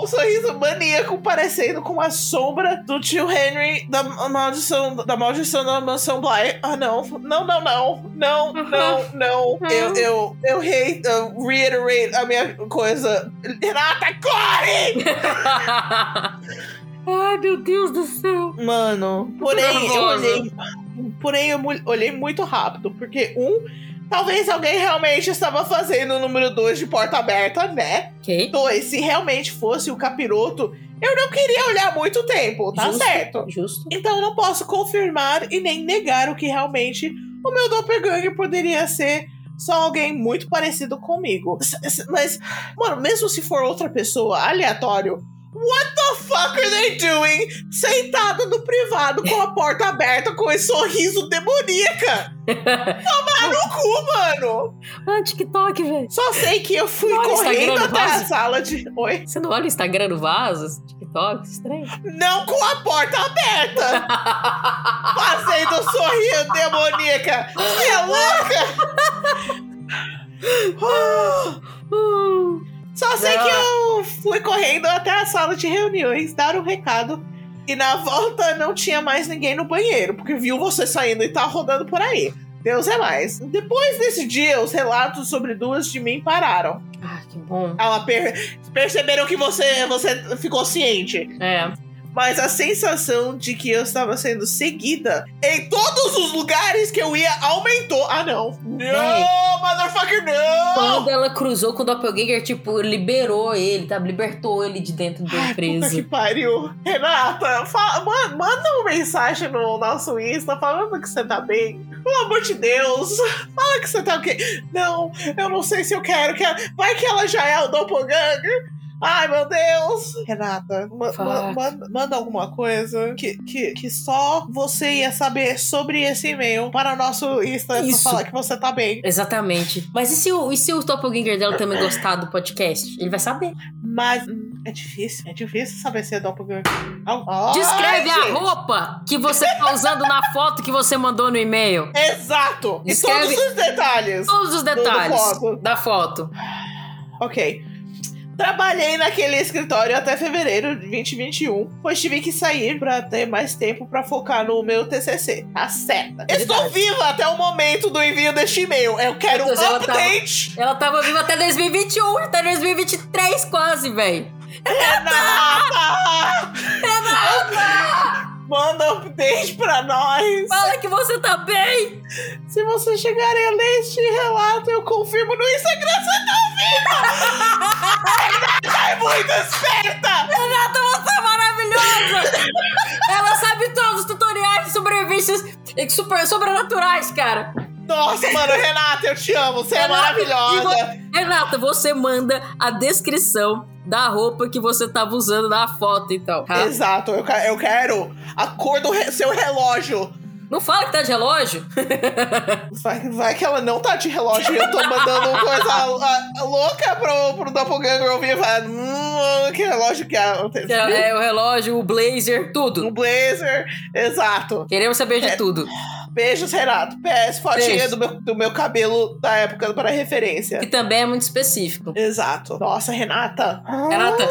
A: Um sorriso maníaco parecendo com a sombra do tio Henry da maldição da, maldição da mansão Bly. Ah, não. Não, não, não. Não, não, não. Eu, eu, eu eu reiterate a minha coisa. Renata, corre!
B: Ai, meu Deus do céu.
A: Mano, porém, eu olhei. Porém, eu olhei muito rápido, porque um. Talvez alguém realmente estava fazendo o número 2 de porta aberta, né?
B: Ok.
A: Dois, se realmente fosse o capiroto, eu não queria olhar muito tempo, tá
B: Justo.
A: certo?
B: Justo.
A: Então eu não posso confirmar e nem negar o que realmente o meu doppelganger poderia ser só alguém muito parecido comigo. Mas, mano, mesmo se for outra pessoa, aleatório, what the fuck are they doing sentado no privado com a porta aberta com esse sorriso demoníaca? Tomar no cu, mano!
B: Ah, TikTok, velho.
A: Só sei que eu fui correndo até a sala de. Oi?
B: Você não olha o Instagram do Vaso? TikTok? Estranho.
A: Não com a porta aberta! Fazendo sorrir demoníaca! Sala de reuniões, dar um recado. E na volta não tinha mais ninguém no banheiro, porque viu você saindo e tá rodando por aí. Deus é mais. Depois desse dia, os relatos sobre duas de mim pararam.
B: Ah, que bom.
A: Ela per- perceberam que você, você ficou ciente.
B: É.
A: Mas a sensação de que eu estava sendo seguida em todos os lugares que eu ia aumentou. Ah, não. Não, motherfucker, não!
B: Quando ela cruzou com o Doppelganger, tipo, liberou ele, tá? Libertou ele de dentro da
A: Ai, puta que
B: empresa.
A: pariu. Renata, fa- ma- manda uma mensagem no nosso Insta falando que você tá bem. Pelo amor de Deus. Fala que você tá ok. Não, eu não sei se eu quero. que ela- Vai que ela já é o doppelganger. Ai, meu Deus! Renata, ma-
B: Fuck.
A: ma- manda, alguma coisa que, que, que só você ia saber sobre esse e-mail para o nosso Insta
B: Isso.
A: pra falar que você tá bem.
B: Exatamente. Mas e se o, e se o Doppelganger dela também gostar do podcast? Ele vai saber.
A: Mas hum, é difícil, é difícil saber se é doppelganger. Ai,
B: Descreve a
A: gente.
B: roupa que você tá usando na foto que você mandou no e-mail.
A: Exato! E
B: Escreve-
A: todos os detalhes.
B: Todos os detalhes
A: foto.
B: da foto.
A: Ok. Trabalhei naquele escritório até fevereiro de 2021, pois tive que sair pra ter mais tempo pra focar no meu TCC. Tá certa.
B: É
A: Estou viva até o momento do envio deste e-mail. Eu quero um
B: Meu Deus, ela tava-
A: update.
B: Ela tava viva até 2021, até 2023 quase, velho.
A: Renata!
B: Renata!
A: Manda update pra nós.
B: Fala que você tá bem!
A: Se você chegar a ler este relato, eu confirmo no Instagram você tá viva. Renata é muito esperta.
B: Renata, você é maravilhosa! Ela sabe todos os tutoriais de sobrevivência E super, sobrenaturais, cara.
A: Nossa, mano, Renata, eu te amo. Você é
B: Renata,
A: maravilhosa.
B: Renata, você manda a descrição da roupa que você tava usando na foto, então. tá?
A: Exato, eu, eu quero a cor do re- seu relógio.
B: Não fala que tá de relógio.
A: Vai, vai que ela não tá de relógio e eu tô mandando coisa a- a- louca pro, pro Doppelganger ouvir e falar, hum, que relógio que é?
B: É, é o relógio, o blazer, tudo.
A: Um blazer, exato.
B: Queremos saber de
A: É.
B: tudo.
A: Beijos, Renato. PS, fotinha
B: Beijo.
A: do meu, do meu cabelo da época para referência.
B: Que também é muito específico.
A: Exato. Nossa, Renata.
B: Renata,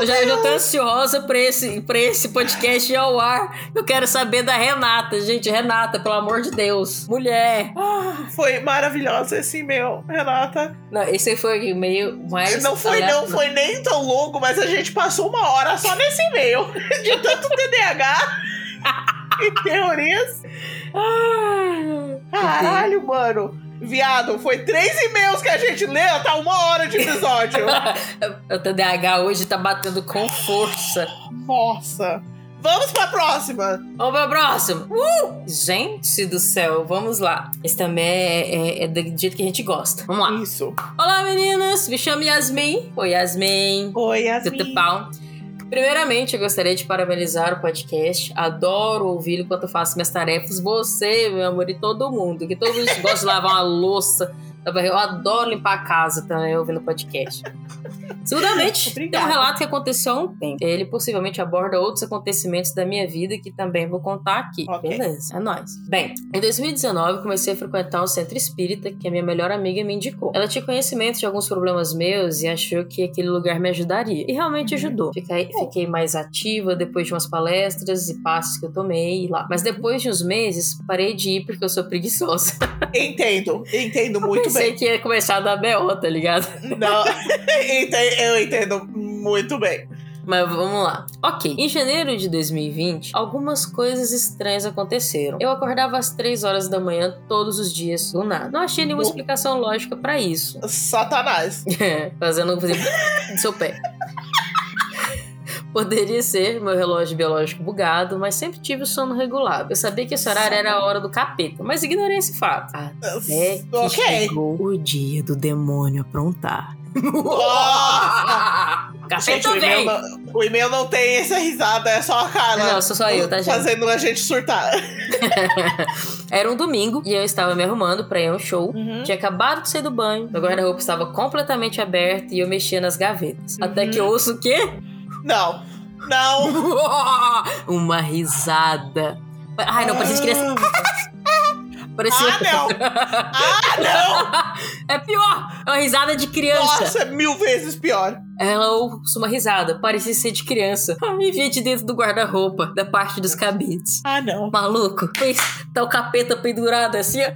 B: eu já, eu já tô ansiosa pra esse, pra esse podcast ir ao ar. Eu quero saber da Renata, gente. Renata, pelo amor de Deus. Mulher.
A: Ah, Foi maravilhosa esse e-mail, Renata.
B: Não, esse foi o meio mais.
A: Não foi, não foi nem tão longo, mas a gente passou uma hora só nesse e-mail. De tanto TDAH e teorias. Caralho, mano. Viado, foi três e-mails que a gente leu, tá uma hora de episódio.
B: O TDAH hoje tá batendo com força.
A: Nossa. Vamos pra próxima.
B: Vamos pra próxima. Uh! Gente do céu, vamos lá. Esse também é, é- é do jeito que a gente gosta. Vamos lá.
A: Isso.
B: Olá, meninas. Me chamo Yasmin. Oi, Yasmin.
A: Oi,
B: Tudo
A: Yasmin.
B: bom? Primeiramente, eu gostaria de parabenizar o podcast. Adoro ouvi-lo enquanto faço minhas tarefas. Você, meu amor, e todo mundo. Que todo mundo gosta de lavar uma louça. Eu adoro limpar a casa também ouvindo podcast. Segundamente, tem um
A: Obrigada.
B: relato que aconteceu há um tempo. Ele possivelmente aborda outros acontecimentos da minha vida que também vou contar aqui.
A: Ok.
B: Beleza, é nóis. Bem, em 2019 comecei a frequentar um centro espírita que a minha melhor amiga me indicou. Ela tinha conhecimento de alguns problemas meus e achou que aquele lugar me ajudaria. E realmente
A: Uhum.
B: ajudou. Fiquei, fiquei mais ativa depois de umas palestras e passos que eu tomei lá. Mas depois de uns meses, parei de ir porque eu sou preguiçosa.
A: Entendo, entendo muito
B: Pensei
A: bem.
B: que ia começar a dar B.O., tá ligado?
A: Não, ente- eu entendo muito bem.
B: Mas vamos lá. Ok, em janeiro de 2020, algumas coisas estranhas aconteceram. Eu acordava às 3 horas da manhã todos os dias, do nada. Não achei nenhuma explicação lógica pra isso.
A: Satanás.
B: Fazendo fazendo do seu pé. Poderia ser meu relógio biológico bugado, mas sempre tive o sono regular. Eu sabia que esse horário era a hora do capeta, mas ignorei esse fato. Até que
A: ok.
B: chegou o dia do demônio aprontar. Capeta
A: o e-mail, não, o e-mail não tem essa risada, é só a Carla.
B: Não, sou só eu, tá, gente?
A: Fazendo a gente surtar.
B: Era um domingo e eu estava me arrumando pra ir a um show.
A: Uhum.
B: Tinha acabado de sair do banho, meu guarda-roupa estava completamente aberto e eu mexia nas gavetas.
A: Uhum.
B: Até que eu ouço o quê?
A: Não. Não.
B: Uma risada. Ai, não, parecia de criança. Parecia.
A: Ah, não. Ah, não.
B: É pior! É uma risada de criança.
A: Nossa, é mil vezes pior.
B: Ela ouça uma risada, parecia ser de criança. E vinha de dentro do guarda-roupa, da parte dos cabides.
A: Ah, não.
B: Maluco, fez, tá o capeta pendurado assim, ó.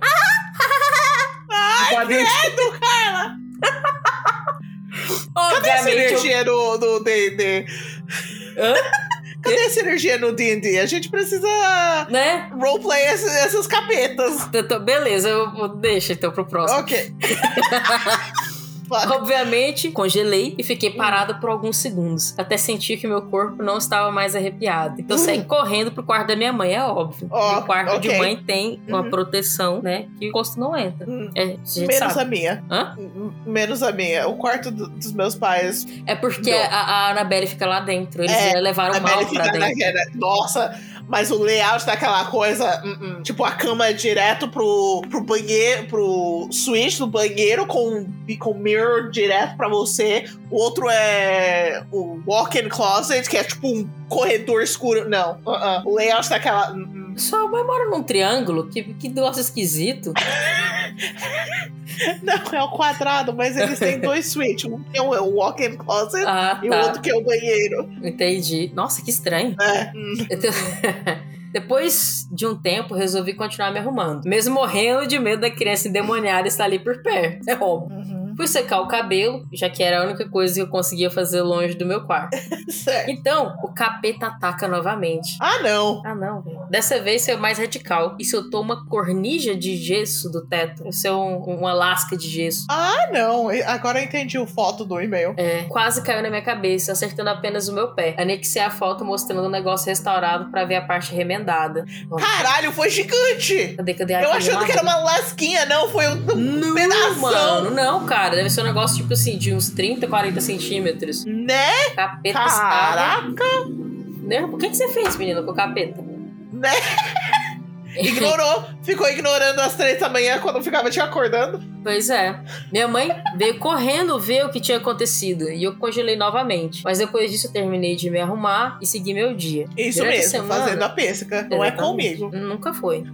A: Ai, credo, Carla. Cadê essa
B: Obviamente, eu-
A: energia no do D&D?
B: Hã?
A: Cadê essa energia no D&D? A gente precisa
B: né?
A: roleplay esses, essas capetas.
B: Beleza, eu deixa então pro próximo.
A: Ok. Vai.
B: Obviamente, congelei e fiquei parada por alguns segundos, até sentir que meu corpo não estava mais arrepiado. Então saí correndo pro quarto da minha mãe, é óbvio.
A: Ó,
B: o quarto de
A: ok.
B: mãe tem uma
A: Uhum. proteção,
B: né? Que o encosto não entra.
A: Hum,
B: É, a
A: Menos
B: sabe.
A: a minha.
B: Hã?
A: Menos a minha. O quarto do- dos meus pais.
B: É porque
A: Não.
B: a, a Annabelle fica lá dentro. Eles
A: É,
B: levaram mal pra dentro.
A: naquela. Nossa, mas o layout daquela coisa. hum, hum, tipo, a cama é direto pro, pro banheiro, pro switch do banheiro com, com mirror direto pra você. O outro é o walk-in closet, que é tipo um corredor escuro. Não, uh -uh. o layout daquela.
B: Sua mãe mora num triângulo? Que, que negócio esquisito.
A: Não, é o quadrado, mas eles têm dois switches. Um que é o walk-in closet
B: Ah,
A: e o
B: tá.
A: outro que é o banheiro.
B: Entendi. Nossa, que estranho.
A: É.
B: te- Depois de um tempo, resolvi continuar me arrumando. Mesmo morrendo de medo da criança endemoniada estar ali por perto. É óbvio.
A: Uhum.
B: Fui secar o cabelo, já que era a única coisa que eu conseguia fazer longe do meu quarto.
A: Certo.
B: Então, o capeta ataca novamente.
A: Ah, não.
B: Ah, não, velho. Dessa vez é mais radical. E soltou uma cornija de gesso do teto. Isso é um, uma lasca de gesso.
A: Ah, não. Agora eu entendi o foto do e-mail.
B: É, quase caiu na minha cabeça, acertando apenas o meu pé. Anexei a foto mostrando o negócio restaurado pra ver a parte remendada.
A: Caralho, foi gigante!
B: Cadê, cadê
A: Eu achando que era uma lasquinha, não, foi um
B: Não,
A: pedação.
B: mano, não, cara. Deve ser um negócio tipo assim, de uns 30, 40 centímetros.
A: Né?
B: Capeta.
A: Caraca!
B: Né? O que, que você fez, menino, com o capeta?
A: Né? Ignorou. Ficou ignorando às três da manhã quando eu ficava te acordando.
B: Pois é. Minha mãe veio correndo ver o que tinha acontecido e eu congelei novamente. Mas depois disso eu terminei de me arrumar e segui meu dia.
A: Isso
B: Durante
A: mesmo,
B: semana-
A: fazendo a pesca. Não é comigo.
B: Nunca foi.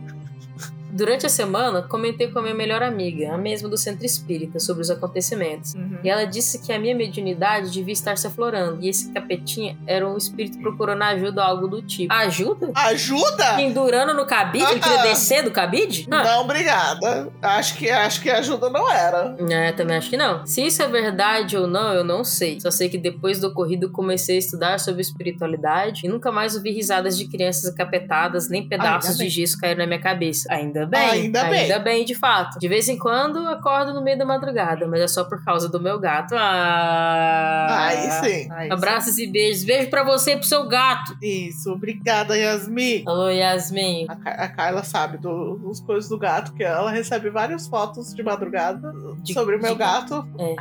B: Durante a semana, comentei com a minha melhor amiga, a mesma do centro espírita, sobre os acontecimentos.
A: Uhum.
B: E ela disse que a minha mediunidade devia estar se aflorando. E esse capetinha era um espírito procurando ajuda ou algo do tipo. Ajuda?
A: Ajuda?
B: Pendurando no cabide? Ele queria
A: Ah, ah.
B: descer do cabide? Ah.
A: Não, obrigada. Acho que, acho que ajuda não era.
B: É, também acho que não. Se isso é verdade ou não, eu não sei. Só sei que depois do ocorrido comecei a estudar sobre espiritualidade e nunca mais ouvi risadas de crianças encapetadas, nem pedaços
A: Ainda
B: de gesso caíram na minha cabeça. Ainda bem.
A: Ainda bem.
B: Ainda bem, de fato. De vez em quando eu acordo no meio da madrugada, mas é só por causa do meu gato. Ah.
A: Aí sim. Aí
B: Abraços e beijos. Beijo pra você e pro seu gato.
A: sim. Isso, obrigada, Yasmin.
B: Alô, Yasmin.
A: A, a Carla sabe do- dos coisas do gato, que ela recebe várias fotos de madrugada
B: De-
A: sobre o meu
B: de-
A: gato
B: É.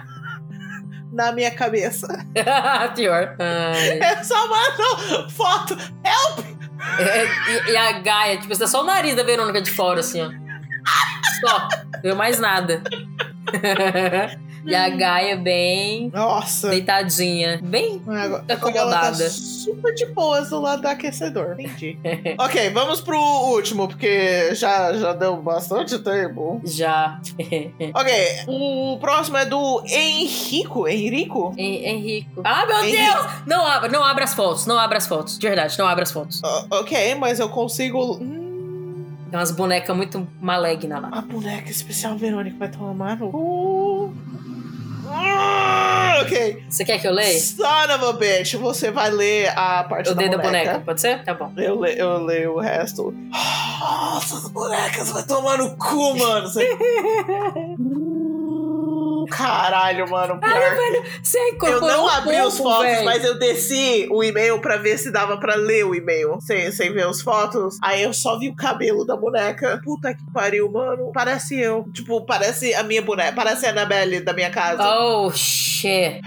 A: na minha cabeça.
B: Pior. Ai.
A: É só manda foto.
B: É, e, e a Gaia, tipo, tá só o nariz da Verônica de fora, assim, ó. Só. Viu mais nada. e a Gaia bem
A: Nossa.
B: deitadinha. Bem
A: Agora,
B: acomodada.
A: Ela tá super de boas do lado do aquecedor. Entendi. ok, vamos pro último, porque já, já deu bastante tempo.
B: já.
A: Ok, o próximo é do Henrico. Henrico?
B: Hen- Henrico. Ah, meu
A: Henrico.
B: Deus! Não abra, não abra as fotos, não abra as fotos. De verdade, não abra as fotos.
A: Ah, ok, mas eu consigo. Hum,
B: Tem umas bonecas muito malignas lá.
A: a boneca especial Verônica vai tomar no cu. Ah, ok.
B: Você quer que eu leia?
A: Son of a bitch, você vai ler a parte
B: Eu
A: da
B: dei da
A: boneca.
B: boneca, pode ser? Tá bom.
A: Eu, le, eu leio o resto. Nossa, as bonecas vai tomar no cu, mano. Você... Caralho, mano. Pior.
B: Você
A: Eu
B: incorporou
A: não
B: um
A: abri os
B: pouco,
A: fotos,
B: velho.
A: mas eu desci o e-mail pra ver se dava pra ler o e-mail sem, sem ver as fotos. Aí eu só vi o cabelo da boneca. Puta que pariu, mano. Parece eu. Tipo, parece a minha boneca. Parece a Annabelle da minha casa.
B: Oh, shit.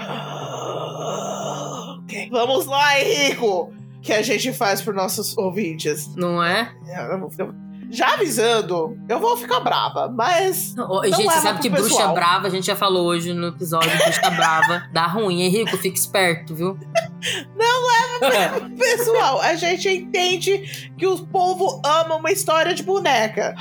A: Ok. Vamos lá, Henrico! Que a gente faz pros nossos ouvintes.
B: Não é?
A: Eu- eu- Já avisando, eu vou ficar brava, mas.
B: Ô,
A: Não
B: gente, você sabe
A: pro
B: que bruxa
A: pessoal.
B: brava, a gente já falou hoje no episódio Bruxa Brava. Dá ruim, Henrico, fica esperto, viu?
A: Não leva Pessoal, a gente entende que o povo ama uma história de boneca.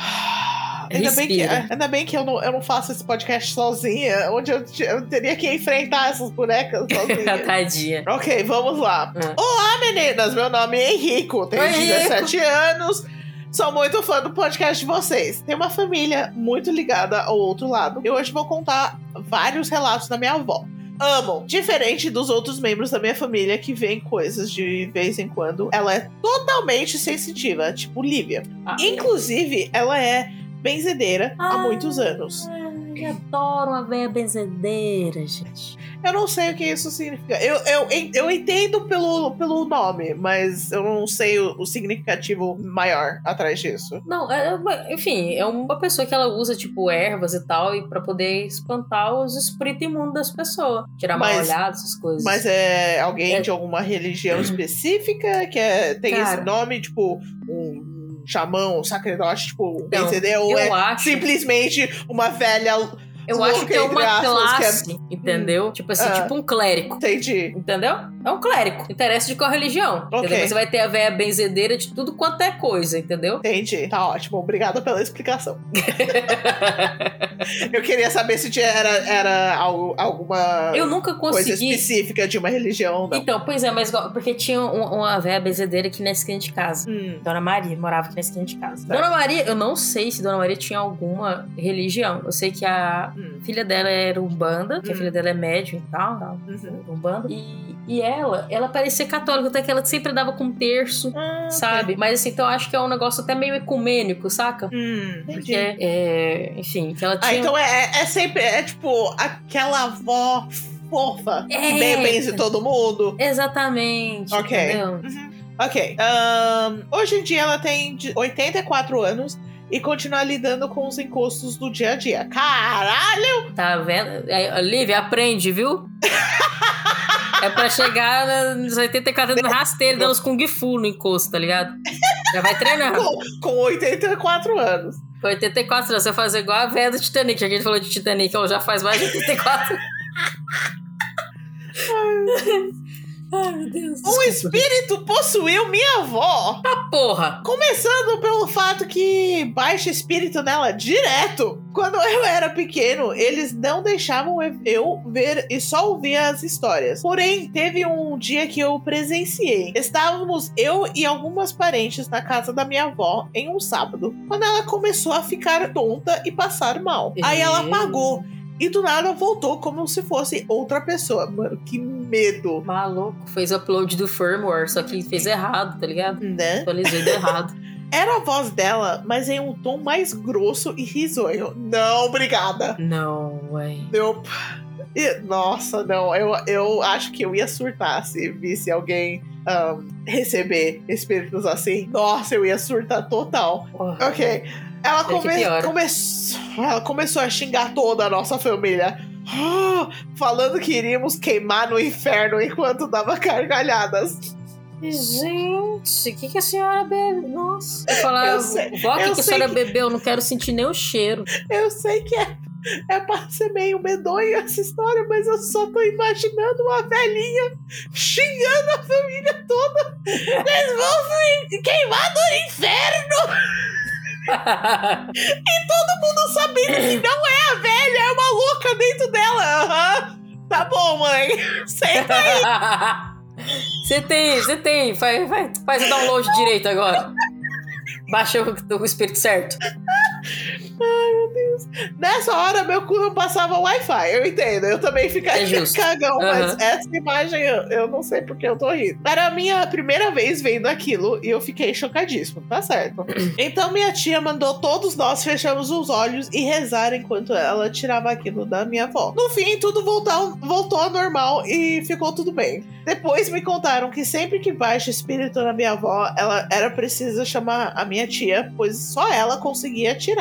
A: Ainda bem, que, ainda bem que eu não, eu não faço esse podcast sozinha, onde eu, eu teria que enfrentar essas bonecas sozinha.
B: Tadinha.
A: ok, vamos lá.
B: Ah.
A: Olá, meninas! Meu nome é Henrico, tenho
B: Oi, Henrico.
A: 17 anos. Sou muito fã do podcast de vocês. Tenho uma família muito ligada ao outro lado. E hoje vou contar vários relatos da minha avó. Amo. Diferente dos outros membros da minha família que veem coisas de vez em quando, ela é totalmente sensitiva, tipo Lívia.
B: Ah,
A: Inclusive, ela é benzedeira há
B: Ah.
A: muitos anos.
B: Ai, adoro uma velha benzedeira, gente.
A: Eu não sei o que isso significa. Eu, eu, eu entendo pelo, pelo nome, mas eu não sei o, o significativo maior atrás disso.
B: Não, é, é- enfim, é uma pessoa que ela usa, tipo, ervas e tal, e pra poder espantar os espíritos imundos das pessoas. Tirar mal olhado, essas coisas.
A: Mas é alguém
B: É.
A: de alguma religião específica que é, tem
B: Cara.
A: esse nome, tipo, um xamã, um sacerdote, tipo,
B: Então,
A: entendeu? Ou
B: eu
A: é
B: acho.
A: simplesmente uma velha.
B: Eu acho
A: louca,
B: que é uma
A: é-
B: classe, entendeu? Tipo assim,
A: Ah.
B: tipo um clérigo.
A: Entendi.
B: Entendeu? É um clérigo. Interessa de qual religião.
A: Ok.
B: Entendeu? Você vai ter a véia benzedeira de tudo quanto é coisa, entendeu?
A: Entendi. Tá ótimo. Obrigada pela explicação. Eu queria saber se era, era algo- alguma
B: Eu nunca
A: coisa
B: consegui.
A: específica de uma religião. Não.
B: Então, pois é, mas porque tinha um- uma véia benzedeira aqui na esquina de casa.
A: Hum,
B: Dona Maria morava aqui na esquina de casa.
A: Certo.
B: Dona Maria, eu não sei se Dona Maria tinha alguma religião. Eu sei que a
A: Hum.
B: A filha dela era Umbanda, que a
A: Hum.
B: filha dela é médium e tal, tal
A: Uhum.
B: Umbanda. E, e ela, ela parecia católica, até que ela sempre dava com terço,
A: Ah,
B: sabe? Mas assim, então eu acho que é um negócio até meio ecumênico, saca?
A: Hum.
B: Porque, é, enfim, que ela
A: Ah,
B: tinha...
A: então é, é- é sempre, é tipo, aquela avó fofa
B: É.
A: que bem pensa em todo mundo.
B: Exatamente,
A: Ok. Uhum. Ok. ahn, hoje em dia ela tem de 84 anos e continua lidando com os encostos do dia a dia. Caralho!
B: Tá vendo? É, Lívia, aprende, viu? é pra chegar nos 84 anos rasteiro, dando os Kung Fu no encosto, tá ligado? Já vai treinando.
A: Com, com 84 anos.
B: Com 84 anos, você vai fazer igual a velha do Titanic. Já que a gente falou de Titanic, ela já faz mais de 84. Ai, meu Deus.
A: Um espírito possuiu minha avó.
B: Ah, porra!
A: Começando pelo fato que baixa espírito nela direto. Quando eu era pequeno, eles não deixavam eu ver e só ouvir as histórias. Porém, teve um dia que eu presenciei. Estávamos eu e algumas parentes na casa da minha avó em um sábado, quando ela começou a ficar tonta e passar mal. Aí ela apagou e do nada voltou como se fosse outra pessoa. Mano, que medo.
B: Maluco. Fez o upload do firmware, só que fez errado, tá ligado?
A: Né?
B: Atualizei do errado.
A: Era a voz dela, mas em um tom mais grosso e risonho. Não, obrigada.
B: Não, ué.
A: Nope. E- Nossa, não. Eu, eu acho que eu ia surtar se visse alguém ahn, receber espíritos assim. Nossa, eu ia surtar total.
B: Porra.
A: Ok. Ela,
B: É
A: come- começou, ela começou a xingar toda a nossa família. Ah, falando que iríamos queimar no inferno enquanto dava gargalhadas.
B: Gente, o que, que a senhora bebe? Nossa. Eu
A: sei-
B: vó, o que, que a senhora
A: que-
B: bebeu? Eu não quero sentir nem o cheiro.
A: Eu sei que é, é pra ser meio medonho essa história, mas eu só tô imaginando uma velhinha xingando a família toda. Eles vão queimar no inferno! Todo mundo sabendo que não é a velha, é uma louca dentro dela. Aham. Tá bom, mãe. Senta aí.
B: Você tem, você tem. Faz, faz, faz o download direito agora. Baixa o, o espírito certo.
A: Nessa hora, meu cu não passava Wi-Fi. Eu entendo. Eu também ficaria
B: É
A: cagão, mas
B: Aham.
A: essa imagem eu, eu não sei porque eu tô rindo. Era a minha primeira vez vendo aquilo e eu fiquei chocadíssimo. Tá certo. Então minha tia mandou todos nós fechamos os olhos e rezar enquanto ela tirava aquilo da minha avó. No fim, tudo voltou, voltou ao normal e ficou tudo bem. Depois me contaram que sempre que baixa espírito na minha avó, ela era precisa chamar a minha tia, pois só ela conseguia tirar.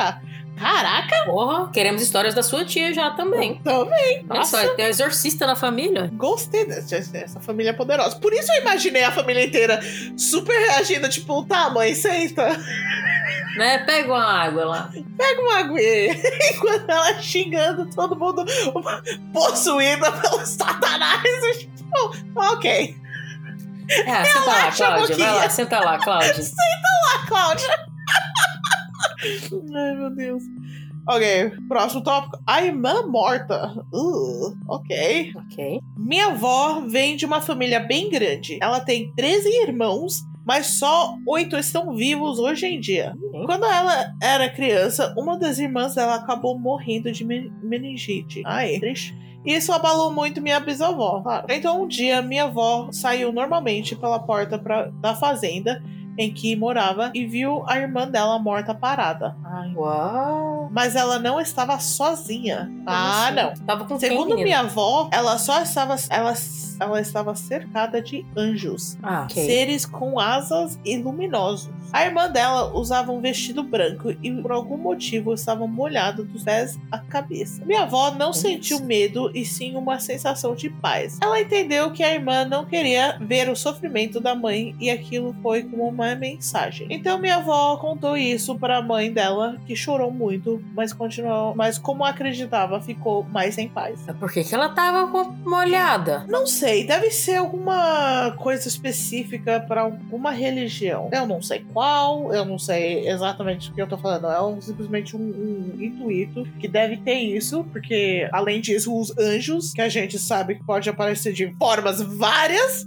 A: Caraca,
B: Porra, queremos histórias da sua tia já também.
A: também.
B: Olha
A: Nossa.
B: só, tem um exorcista na família.
A: Gostei dessa, dessa família poderosa. Por isso eu imaginei a família inteira super reagindo, tipo, tá, mãe, senta,
B: Né? Pega uma água lá.
A: pega uma aguinha. Enquanto ela xingando todo mundo possuída pelo satanás. Eu, Tipo, ok.
B: É, senta lá, Cláudia. Vai lá,
A: ia.
B: senta lá, Cláudia.
A: Cláudia. Ai, meu Deus. Ok, próximo tópico. A irmã morta. Uh, ok.
B: Ok.
A: Minha avó vem de uma família bem grande. Ela tem 13 irmãos, mas só oito estão vivos hoje em dia. Quando ela era criança, uma das irmãs dela acabou morrendo de men- meningite. Ai, triste. Isso abalou muito minha bisavó. claro. Então um dia minha avó saiu normalmente pela porta pra, da fazenda em que morava e viu a irmã dela morta parada. Ai.
B: Uau.
A: Mas ela não estava sozinha. ah,
B: Como
A: não.
B: assim? Tava com
A: Segundo minha avó, ela só estava ela, ela estava cercada de anjos,
B: Ah, ok.
A: seres com asas e luminosos. A irmã dela usava um vestido branco e por algum motivo estava molhado dos pés à cabeça. Minha avó não
B: Isso.
A: sentiu medo e sim uma sensação de paz. Ela entendeu que a irmã não queria ver o sofrimento da mãe e aquilo foi como uma mensagem. Então minha avó contou isso para a mãe dela, que chorou muito, mas continuou, mas como acreditava, ficou mais em paz.
B: Por que, que ela tava com- molhada?
A: Não sei, deve ser alguma coisa específica para alguma religião. Eu não sei qual, eu não sei exatamente o que eu tô falando. É um- simplesmente um, um intuito que deve ter isso, porque além disso, os anjos, que a gente sabe que pode aparecer de formas várias,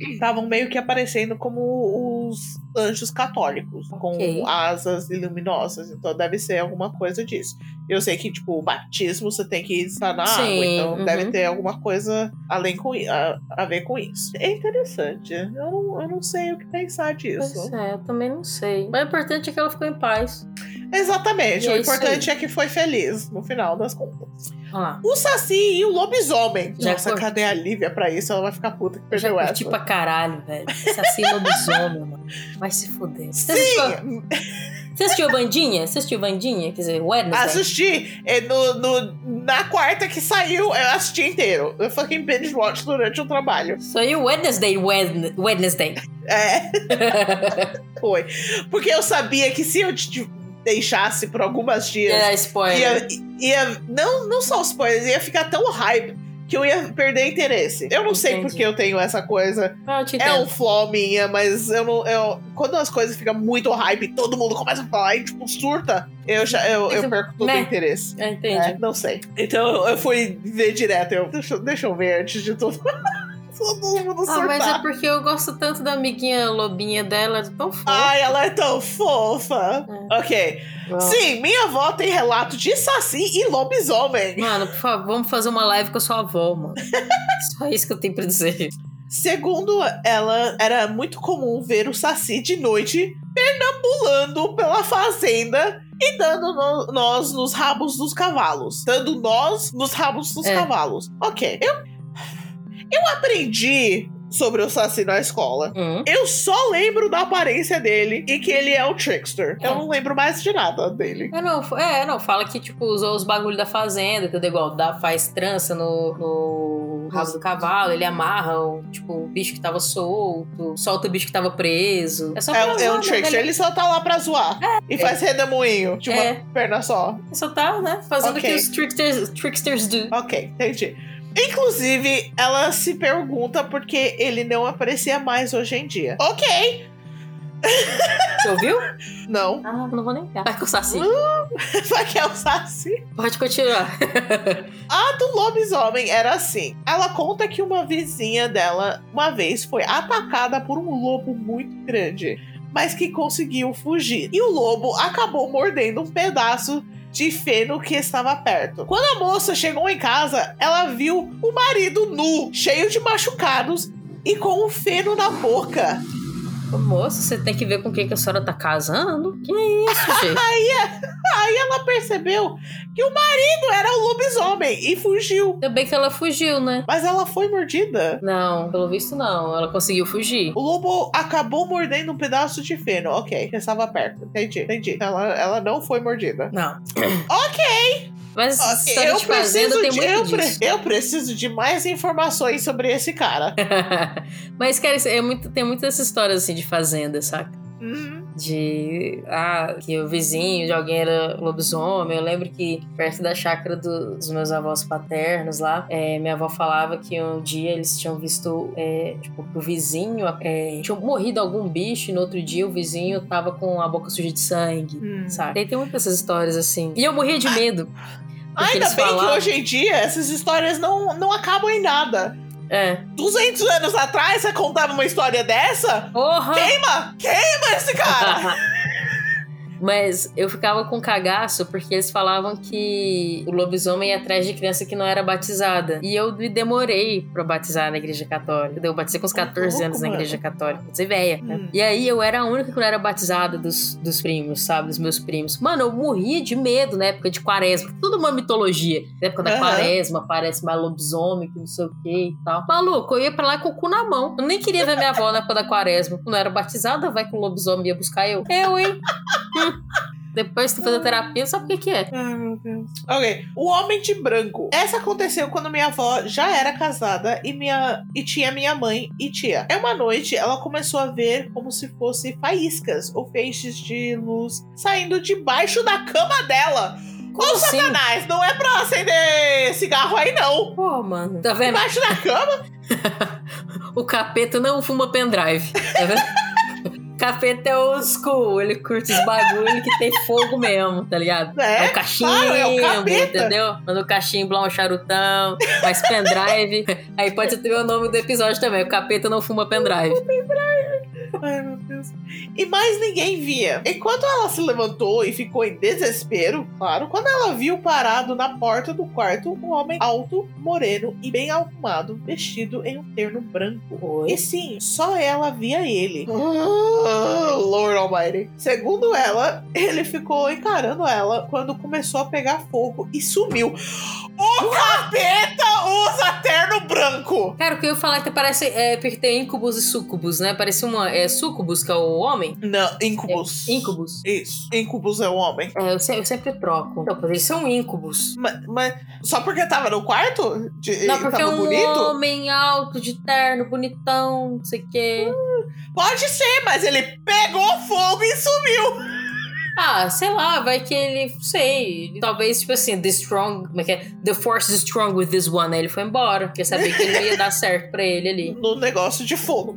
A: estavam meio que aparecendo como os anjos católicos, com
B: Ok.
A: asas luminosas. Então deve ser alguma coisa disso. Eu sei que, tipo, o batismo você tem que estar na água,
B: Sim,
A: então
B: uhum.
A: deve ter alguma coisa além com, a, a ver com isso. É interessante. Eu não, eu não sei o que pensar disso.
B: Pois é, eu também não sei. Mas o importante é que ela ficou em paz.
A: Exatamente.
B: E
A: o
B: é
A: importante é que foi feliz, no final das contas.
B: Lá.
A: O Saci e o lobisomem.
B: Já
A: Nossa,
B: curti.
A: cadê a Lívia pra isso? Ela vai ficar puta que perdeu essa.
B: curti pra caralho, velho. Saci lobisomem, mano. Vai se fuder. Você assistiu,
A: Sim,
B: você assistiu Vandinha? Você assistiu Vandinha? Quer dizer, Wednesday?
A: assisti. É, no, no- na quarta que saiu, eu assisti inteiro. Eu fucking binge watch durante o trabalho.
B: Saiu Wednesday, Wed- Wednesday.
A: É, foi. Porque eu sabia que se eu te deixasse por algumas dias,
B: É, spoiler.
A: ia, ia. Não, não só spoilers, ia ficar tão hype que eu ia perder interesse. Eu não sei
B: Entendi.
A: porque eu tenho essa coisa. É um flaw minha, mas eu não. Eu, quando as coisas ficam muito hype, todo mundo começa a falar e, tipo, surta, eu já eu, eu perco todo
B: né?
A: o interesse.
B: É, entendi.
A: É, não sei. Então eu fui ver direto. Eu, deixa, deixa eu ver antes de tudo. todo mundo
B: Ah, mas é porque eu gosto tanto da amiguinha lobinha dela, é tão fofa.
A: Ai, ela é tão fofa. Ok. Sim, minha avó tem relato de saci e lobisomem.
B: Mano, por favor, vamos fazer uma live com a sua avó, mano. Só isso que eu tenho pra dizer.
A: Segundo ela, era muito comum ver o saci de noite pernambulando pela fazenda e dando no- nós nos rabos dos cavalos. Dando nós nos rabos dos
B: É.
A: cavalos. Ok. Eu, eu aprendi sobre o saci na escola.
B: Hum.
A: Eu só lembro da aparência dele e que ele é o trickster.
B: É.
A: Eu não lembro mais de nada dele.
B: É, não, é, não, fala que, tipo, usou os bagulhos da fazenda, entendeu? Igual dá, faz trança no, no rabo do cavalo, ele amarra o, tipo, o bicho que tava solto, solta o bicho que tava preso. É só
A: É,
B: pra
A: é
B: zoar,
A: um
B: né,
A: trickster,
B: velho?
A: ele só tá lá pra zoar. E faz redemoinho de uma
B: É.
A: perna só.
B: Ele só tá, né, fazendo o
A: Ok.
B: que os tricksters, tricksters do.
A: Ok, entendi. Inclusive, ela se pergunta por que ele não aparecia mais hoje em dia. Ok,
B: Você ouviu?
A: não.
B: Ah, não vou nem ver. Vai com o Saci.
A: Vai que é o Saci.
B: Pode continuar.
A: A do lobisomem era assim. Ela conta que uma vizinha dela, uma vez, foi atacada por um lobo muito grande, mas que conseguiu fugir. E o lobo acabou mordendo um pedaço de feno que estava perto. Quando a moça chegou em casa, ela viu o marido nu, cheio de machucados e com o feno na boca.
B: Moça, você tem que ver com quem que a senhora tá casando. Que isso, gente?
A: Aí ela percebeu que o marido era o lobisomem e fugiu.
B: Ainda bem que ela fugiu, né?
A: Mas ela foi mordida.
B: Não, pelo visto não. Ela conseguiu fugir.
A: O lobo acabou mordendo um pedaço de feno. Ok, que estava perto. Entendi, entendi. Ela, ela não foi mordida.
B: Não.
A: Ok,
B: Mas
A: ok.
B: história
A: Eu
B: de fazenda
A: preciso,
B: tem
A: de,
B: muito
A: eu,
B: disso.
A: pre- eu preciso de mais informações sobre esse cara.
B: Mas, cara, é muito, tem muitas histórias assim de fazenda, saca?
A: Uhum.
B: De. Ah, que o vizinho de alguém era lobisomem. Eu lembro que perto da chácara do- dos meus avós paternos lá, é, minha avó falava que um dia eles tinham visto, é, tipo, que o vizinho é, tinha morrido algum bicho e no outro dia o vizinho tava com a boca suja de sangue.
A: Hum.
B: Sabe? E tem muitas histórias assim. E eu morria de medo.
A: Ainda bem que
B: falavam-
A: hoje em dia essas histórias não, não acabam em nada.
B: É.
A: 200 anos atrás, você contava uma história dessa?
B: Porra!
A: Queima! Queima esse cara!
B: Mas eu ficava com cagaço porque eles falavam que o lobisomem ia atrás de criança que não era batizada. E eu me demorei pra batizar na igreja católica. Eu batizei com uns 14
A: louco,
B: anos na igreja católica. Você velha. né?
A: Hum.
B: E aí eu era a única que não era batizada dos, dos primos, sabe? Dos meus primos. Mano, eu morria de medo na época de quaresma. Tudo uma mitologia. Na época da
A: Aham.
B: quaresma, aparece mais lobisomem, que não sei o que e tal. Maluco, eu ia pra lá com o cu na mão. Eu nem queria ver minha avó na época da quaresma. Não era batizada, vai com o lobisomem ia buscar eu. Eu, hein? Depois tu fazer terapia, sabe o que que é?
A: Ai, meu Deus. Ok. O Homem de Branco. Essa aconteceu quando minha avó já era casada e, minha, e tinha minha mãe e tia. É uma noite, ela começou a ver como se fosse faíscas ou feixes de luz saindo debaixo da cama dela.
B: Como
A: Ô,
B: assim?
A: Satanás, não é pra acender cigarro aí, não.
B: Pô, mano. Tá vendo?
A: Debaixo da cama?
B: O capeta não fuma pendrive. Tá vendo? Capeta é old school, ele curte os bagulho que tem fogo mesmo, tá ligado?
A: É,
B: É o cachimbo,
A: é o
B: entendeu? Manda o cachimbo lá, um charutão, faz pendrive. Aí pode ter o nome do episódio também, o capeta não fuma pendrive.
A: Ai, meu Deus. E mais ninguém via. Enquanto ela se levantou e ficou em desespero, claro, quando ela viu parado na porta do quarto um homem alto, moreno e bem arrumado, vestido em um terno branco.
B: Oi.
A: E sim, só ela via ele. Ah, Lord Almighty. Segundo ela, ele ficou encarando ela quando começou a pegar fogo e sumiu. O capeta usa terno branco!
B: Cara, o que eu ia falar é que parece. É, porque tem incubus e sucubus, né? Parece uma. É sucubus, que é o homem?
A: Não, incubus.
B: É, incubus.
A: Isso. Incubus é o homem.
B: É, eu, se- eu sempre troco. Então, eles são incubus.
A: Mas, mas só porque tava no quarto? De,
B: Não, porque é
A: tava
B: um
A: bonito?
B: homem alto, de terno, bonitão, não sei o quê.
A: Pode ser, mas ele pegou fogo e sumiu.
B: Ah, sei lá, vai que ele, não sei, talvez, tipo assim, the strong, como é que é? The force is strong with this one, aí ele foi embora, porque sabia que não ia dar certo pra ele ali.
A: No negócio de fogo.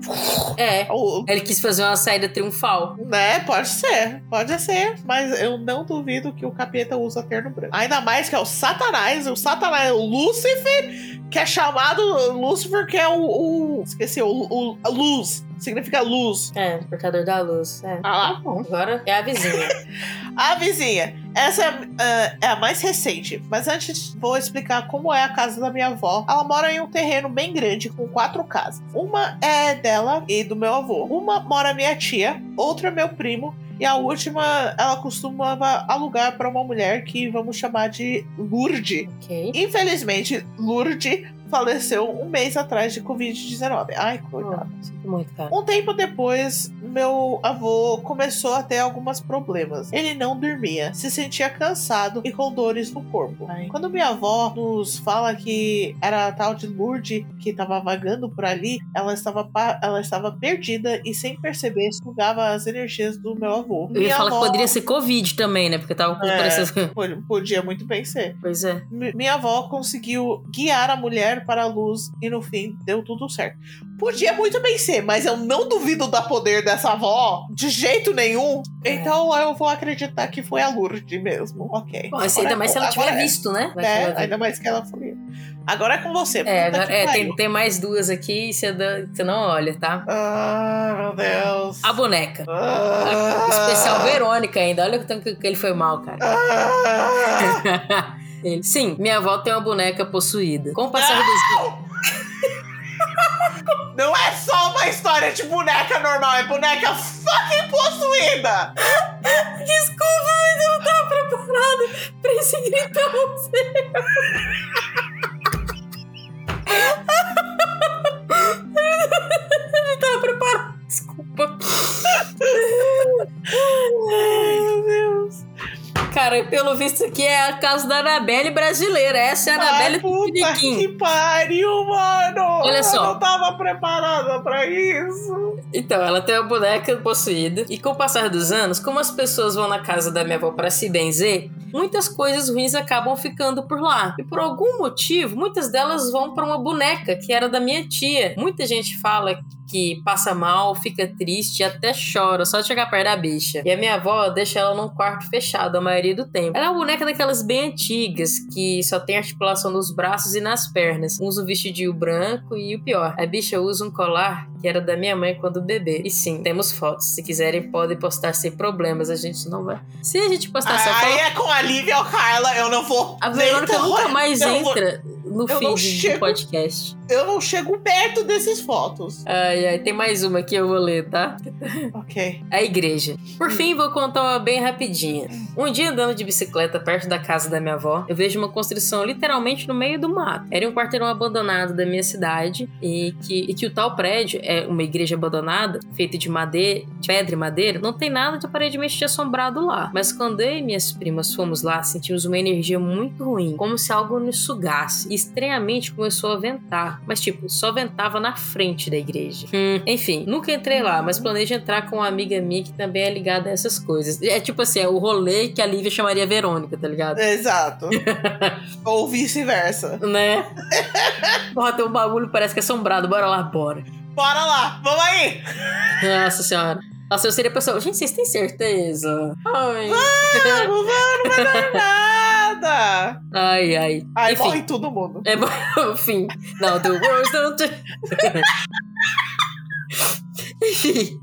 B: É,
A: O-
B: ele quis fazer uma saída triunfal.
A: Né, pode ser, pode ser, mas eu não duvido que o capeta usa terno branco. Ainda mais que é o Satanás, o Satanás é o Lúcifer, que é chamado Lúcifer, que é o. o- esqueci, o, o a luz, significa luz.
B: É, portador da luz. É.
A: Ah lá.
B: Tá bom, agora é a vizinha.
A: A vizinha, essa é, ah, é a mais recente, mas antes vou explicar como é a casa da minha avó. Ela mora em um terreno bem grande com quatro casas. Uma é dela e do meu avô. Uma mora minha tia, outra é meu primo. E a última, ela costumava alugar para uma mulher que vamos chamar de Lourdes.
B: ok.
A: Infelizmente, Lourdes faleceu um mês atrás de Covid-19. Ai, coitado.
B: Oh, muito, cara.
A: Um tempo depois, meu avô começou a ter alguns problemas. Ele não dormia, se sentia cansado e com dores no corpo.
B: Ai.
A: Quando minha avó nos fala que era a tal de Lourdes que estava vagando por ali, ela estava, ela estava perdida e sem perceber sugava as energias do meu avô.
B: Eu ia
A: Minha
B: falar
A: avó-
B: que poderia ser Covid também, né? Porque tava com
A: É.
B: parecendo-
A: Pod- Podia muito bem ser.
B: Pois é.
A: Mi- Minha avó conseguiu guiar a mulher para a luz e no fim deu tudo certo. Podia muito bem ser, mas eu não duvido da poder dessa avó de jeito nenhum.
B: É.
A: Então eu vou acreditar que foi a Lourdes mesmo. Ok.
B: Bom, assim, ainda mais se ela tiver
A: é,
B: visto, né?
A: Né?
B: viu.
A: Ainda mais que ela foi. Agora é com você.
B: É, agora- é, tem, tem mais duas aqui e você, você não olha, tá?
A: Ah, meu Deus.
B: A boneca.
A: Ah.
B: Especial Verônica ainda. Olha o tanto que que ele foi mal, cara.
A: Ah.
B: Ele- Sim, minha avó tem uma boneca possuída. Com o passar dos
A: Não é só uma história de boneca normal, é boneca fucking possuída!
B: Desculpa, mas eu não tava preparada pra esse gritão seu. Eu não tava preparada. Desculpa. Cara, pelo visto aqui é a casa da Anabelle brasileira. Essa é a Anabelle
A: puta
B: Tupiniquim.
A: que pariu, mano!
B: Olha só.
A: Eu não tava preparada pra isso.
B: Então, ela tem uma boneca possuída. E com o passar dos anos, como as pessoas vão na casa da minha avó para se benzer, muitas coisas ruins acabam ficando por lá. E por algum motivo, muitas delas vão para uma boneca que era da minha tia. Muita gente fala que passa mal, fica triste e até chora só de chegar perto da bicha. E a minha avó deixa ela num quarto fechado a maioria do tempo. Ela é uma boneca daquelas bem antigas, que só tem articulação nos braços e nas pernas. Usa um vestidinho branco e o pior, a bicha usa um colar que era da minha mãe quando bebê. E sim, temos fotos. Se quiserem, podem postar sem problemas. A gente não vai. Se a gente postar
A: Aí
B: foto.
A: é com a Lívia ou Carla, eu não vou.
B: A Verônica nunca mais
A: eu vou-
B: entra no
A: eu
B: feed do
A: chego-
B: podcast.
A: Eu não chego perto desses fotos.
B: Ai, ai, tem mais uma que eu vou ler, tá?
A: Ok.
B: A igreja. Por fim, vou contar uma bem rapidinha. Um dia andando de bicicleta perto da casa da minha avó, eu vejo uma construção literalmente no meio do mato. Era um quarteirão abandonado da minha cidade e que, e que o tal prédio é uma igreja abandonada, feita de madeira, de pedra e madeira, não tem nada de aparentemente assombrado lá. Mas quando eu e minhas primas fomos lá, sentimos uma energia muito ruim, como se algo nos sugasse. E estranhamente começou a ventar, mas tipo, só ventava na frente da igreja. Hum, enfim, nunca entrei lá, mas planejo entrar com uma amiga minha que também é ligada a essas coisas. É tipo assim, é o rolê que a Lívia chamaria Verônica, tá ligado?
A: Exato. Ou vice-versa.
B: Né? Porra, tem um bagulho parece que é assombrado. Bora lá, bora.
A: Bora lá, vamos aí!
B: Nossa senhora. Nossa, eu seria a pessoa. Gente, vocês têm certeza? Ai.
A: Vamos, vamos, não vai dar nada!
B: ai, ai.
A: Aí
B: Enfim.
A: morre todo mundo.
B: É bom, enfim. Não, the worst don't. Enfim.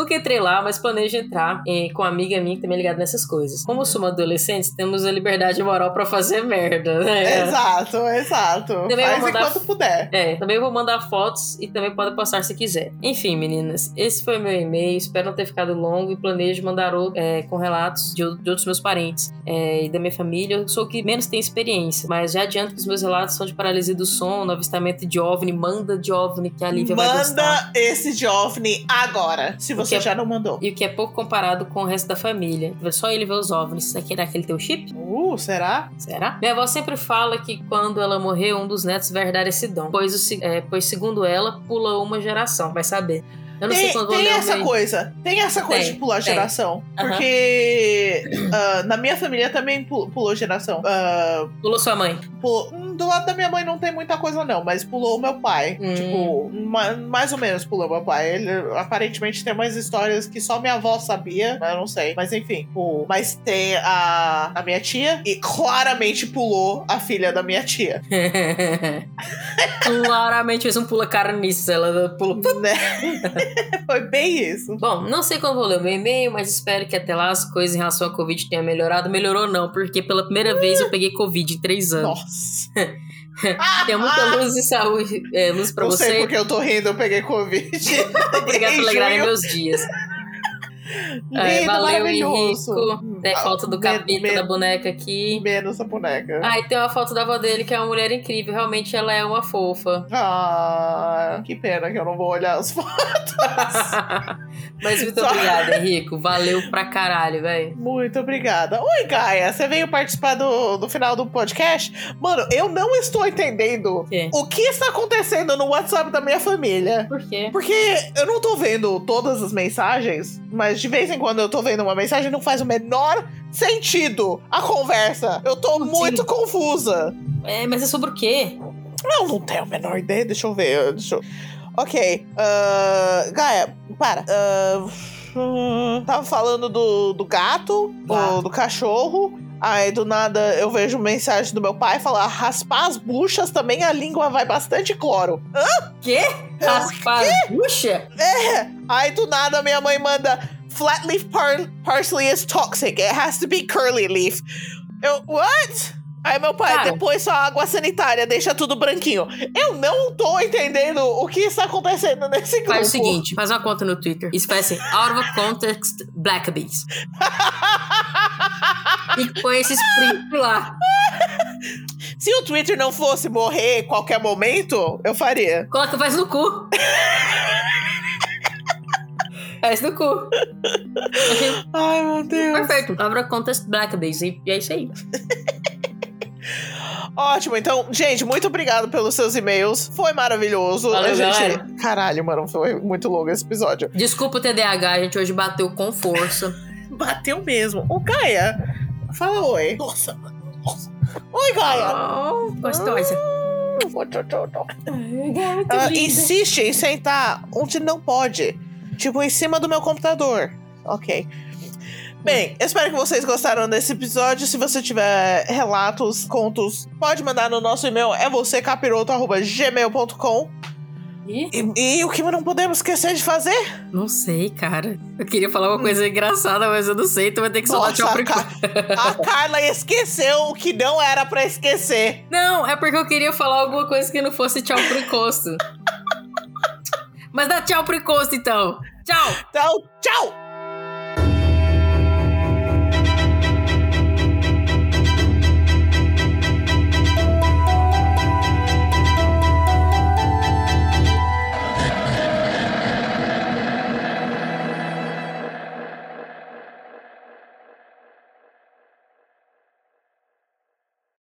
B: Nunca entrei lá, mas planejo entrar eh, com uma amiga minha que também é ligada nessas coisas. Como somos adolescentes, temos a liberdade moral pra fazer merda, né?
A: Exato, exato.
B: Também
A: Faz
B: vou mandar-
A: enquanto puder.
B: É, também vou mandar fotos e também pode postar se quiser. Enfim, meninas, esse foi meu e-mail. Espero não ter ficado longo e planejo mandar outro é, com relatos de, de outros meus parentes é, e da minha família. Eu sou o que menos tem experiência, mas já adianto que os meus relatos são de paralisia do sono, avistamento de OVNI. Manda de OVNI que a Lívia vai gostar.
A: Manda esse de OVNI agora, se você
B: Porque-
A: já não mandou.
B: E o que é pouco comparado com o resto da família. Só ele vê os OVNIs. Será que ele tem o chip?
A: Uh, será?
B: Será? Minha avó sempre fala que quando ela morrer, um dos netos vai herdar esse dom. Pois, é, pois segundo ela, pula uma geração. Vai saber. Eu não sei
A: Tem,
B: quando vou
A: tem essa coisa, tem essa coisa
B: Tem,
A: de pular
B: tem.
A: geração. Porque ah, na minha família também pu- pulou geração. Ah,
B: Pulou sua mãe.
A: pulou- hum, do lado da minha mãe não tem muita coisa, não, mas pulou o meu pai.
B: Hum.
A: Tipo, ma- mais ou menos pulou meu pai. Ele aparentemente tem umas histórias que só minha avó sabia, mas eu não sei. Mas enfim. Mas tem a, a minha tia e claramente pulou a filha da minha tia.
B: Claramente fez um pula carniça. Ela pulou.
A: né? Foi bem isso.
B: Bom, não sei quando vou ler o meu e-mail, mas espero que até lá as coisas em relação à Covid tenham melhorado. Melhorou não, porque pela primeira vez eu peguei Covid em três anos.
A: Nossa.
B: Tenho muita luz e saúde, é, luz pra
A: não sei
B: você.
A: porque eu tô rindo, eu peguei Covid.
B: Obrigada alegrarem
A: junho.
B: meus dias. É,
A: Lindo,
B: valeu. Henrico. Tem foto do capeta
A: me-
B: da boneca aqui.
A: Menos a boneca.
B: Ah, e tem uma foto da avó dele, que é uma mulher incrível. Realmente ela é uma fofa.
A: Ah, que pena que eu não vou olhar as fotos.
B: Mas muito
A: Só-
B: obrigada, Henrico. Valeu pra caralho, velho.
A: Muito obrigada. Oi, Gaia, você veio participar do, do final do podcast? Mano, eu não estou entendendo o que está acontecendo no WhatsApp da minha família.
B: Por quê?
A: Porque eu não tô vendo todas as mensagens, mas de vez em quando eu tô vendo uma mensagem, não faz o menor sentido a conversa. Eu tô
B: Sim.
A: muito confusa.
B: É, mas é sobre o quê?
A: Não, não tenho a menor ideia. Deixa eu ver. Deixa eu... Ok. ah, Gaia, para. Hum, tava falando do, do gato, do, do cachorro. Aí do nada eu vejo mensagem do meu pai falar: raspar as buchas também a língua vai bastante cloro.
B: Quê? Raspar a bucha?
A: Aí do nada minha mãe manda: flat leaf par parsley is toxic. It has to be curly leaf. Eu, what? Aí meu pai,
B: Cara.
A: depois só água sanitária, deixa tudo branquinho. Eu não tô entendendo o que está acontecendo nesse grupo.
B: Faz o seguinte, faz uma conta no Twitter. Isso ser Out of Context Black Bees. E põe esse sprint lá.
A: Se o Twitter não fosse morrer qualquer momento, eu faria.
B: Coloca, faz no cu. Faz no cu.
A: Ai, meu Deus.
B: Perfeito. Abra Contest Black Bees. E é isso aí.
A: Ótimo, então, gente, muito obrigado pelos seus e-mails. Foi maravilhoso.
B: Valeu,
A: a gente...
B: galera.
A: Caralho, mano, foi muito longo esse episódio.
B: Desculpa o TDAH, a gente hoje bateu com força.
A: Bateu mesmo. Ô, Gaia, fala oi. Nossa, nossa. Oi, Gaia.
B: Oh, gostosa.
A: Ah, insiste em sentar onde não pode. Tipo, em cima do meu computador. Ok. Bem, eu espero que vocês gostaram desse episódio. Se você tiver relatos, contos, pode mandar no nosso e-mail. É vocêcapiroto.gmail.com.
B: Ih,
A: E, e o que não podemos esquecer de fazer?
B: Não sei, cara. Eu queria falar uma coisa engraçada, mas eu não sei. Tu vai ter que
A: Nossa,
B: tchau
A: a,
B: pro
A: Ca- a Carla esqueceu o que não era pra esquecer.
B: Não, é porque eu queria falar alguma coisa que não fosse tchau pro encosto. Mas dá tchau pro encosto, então. Tchau!
A: Então, tchau!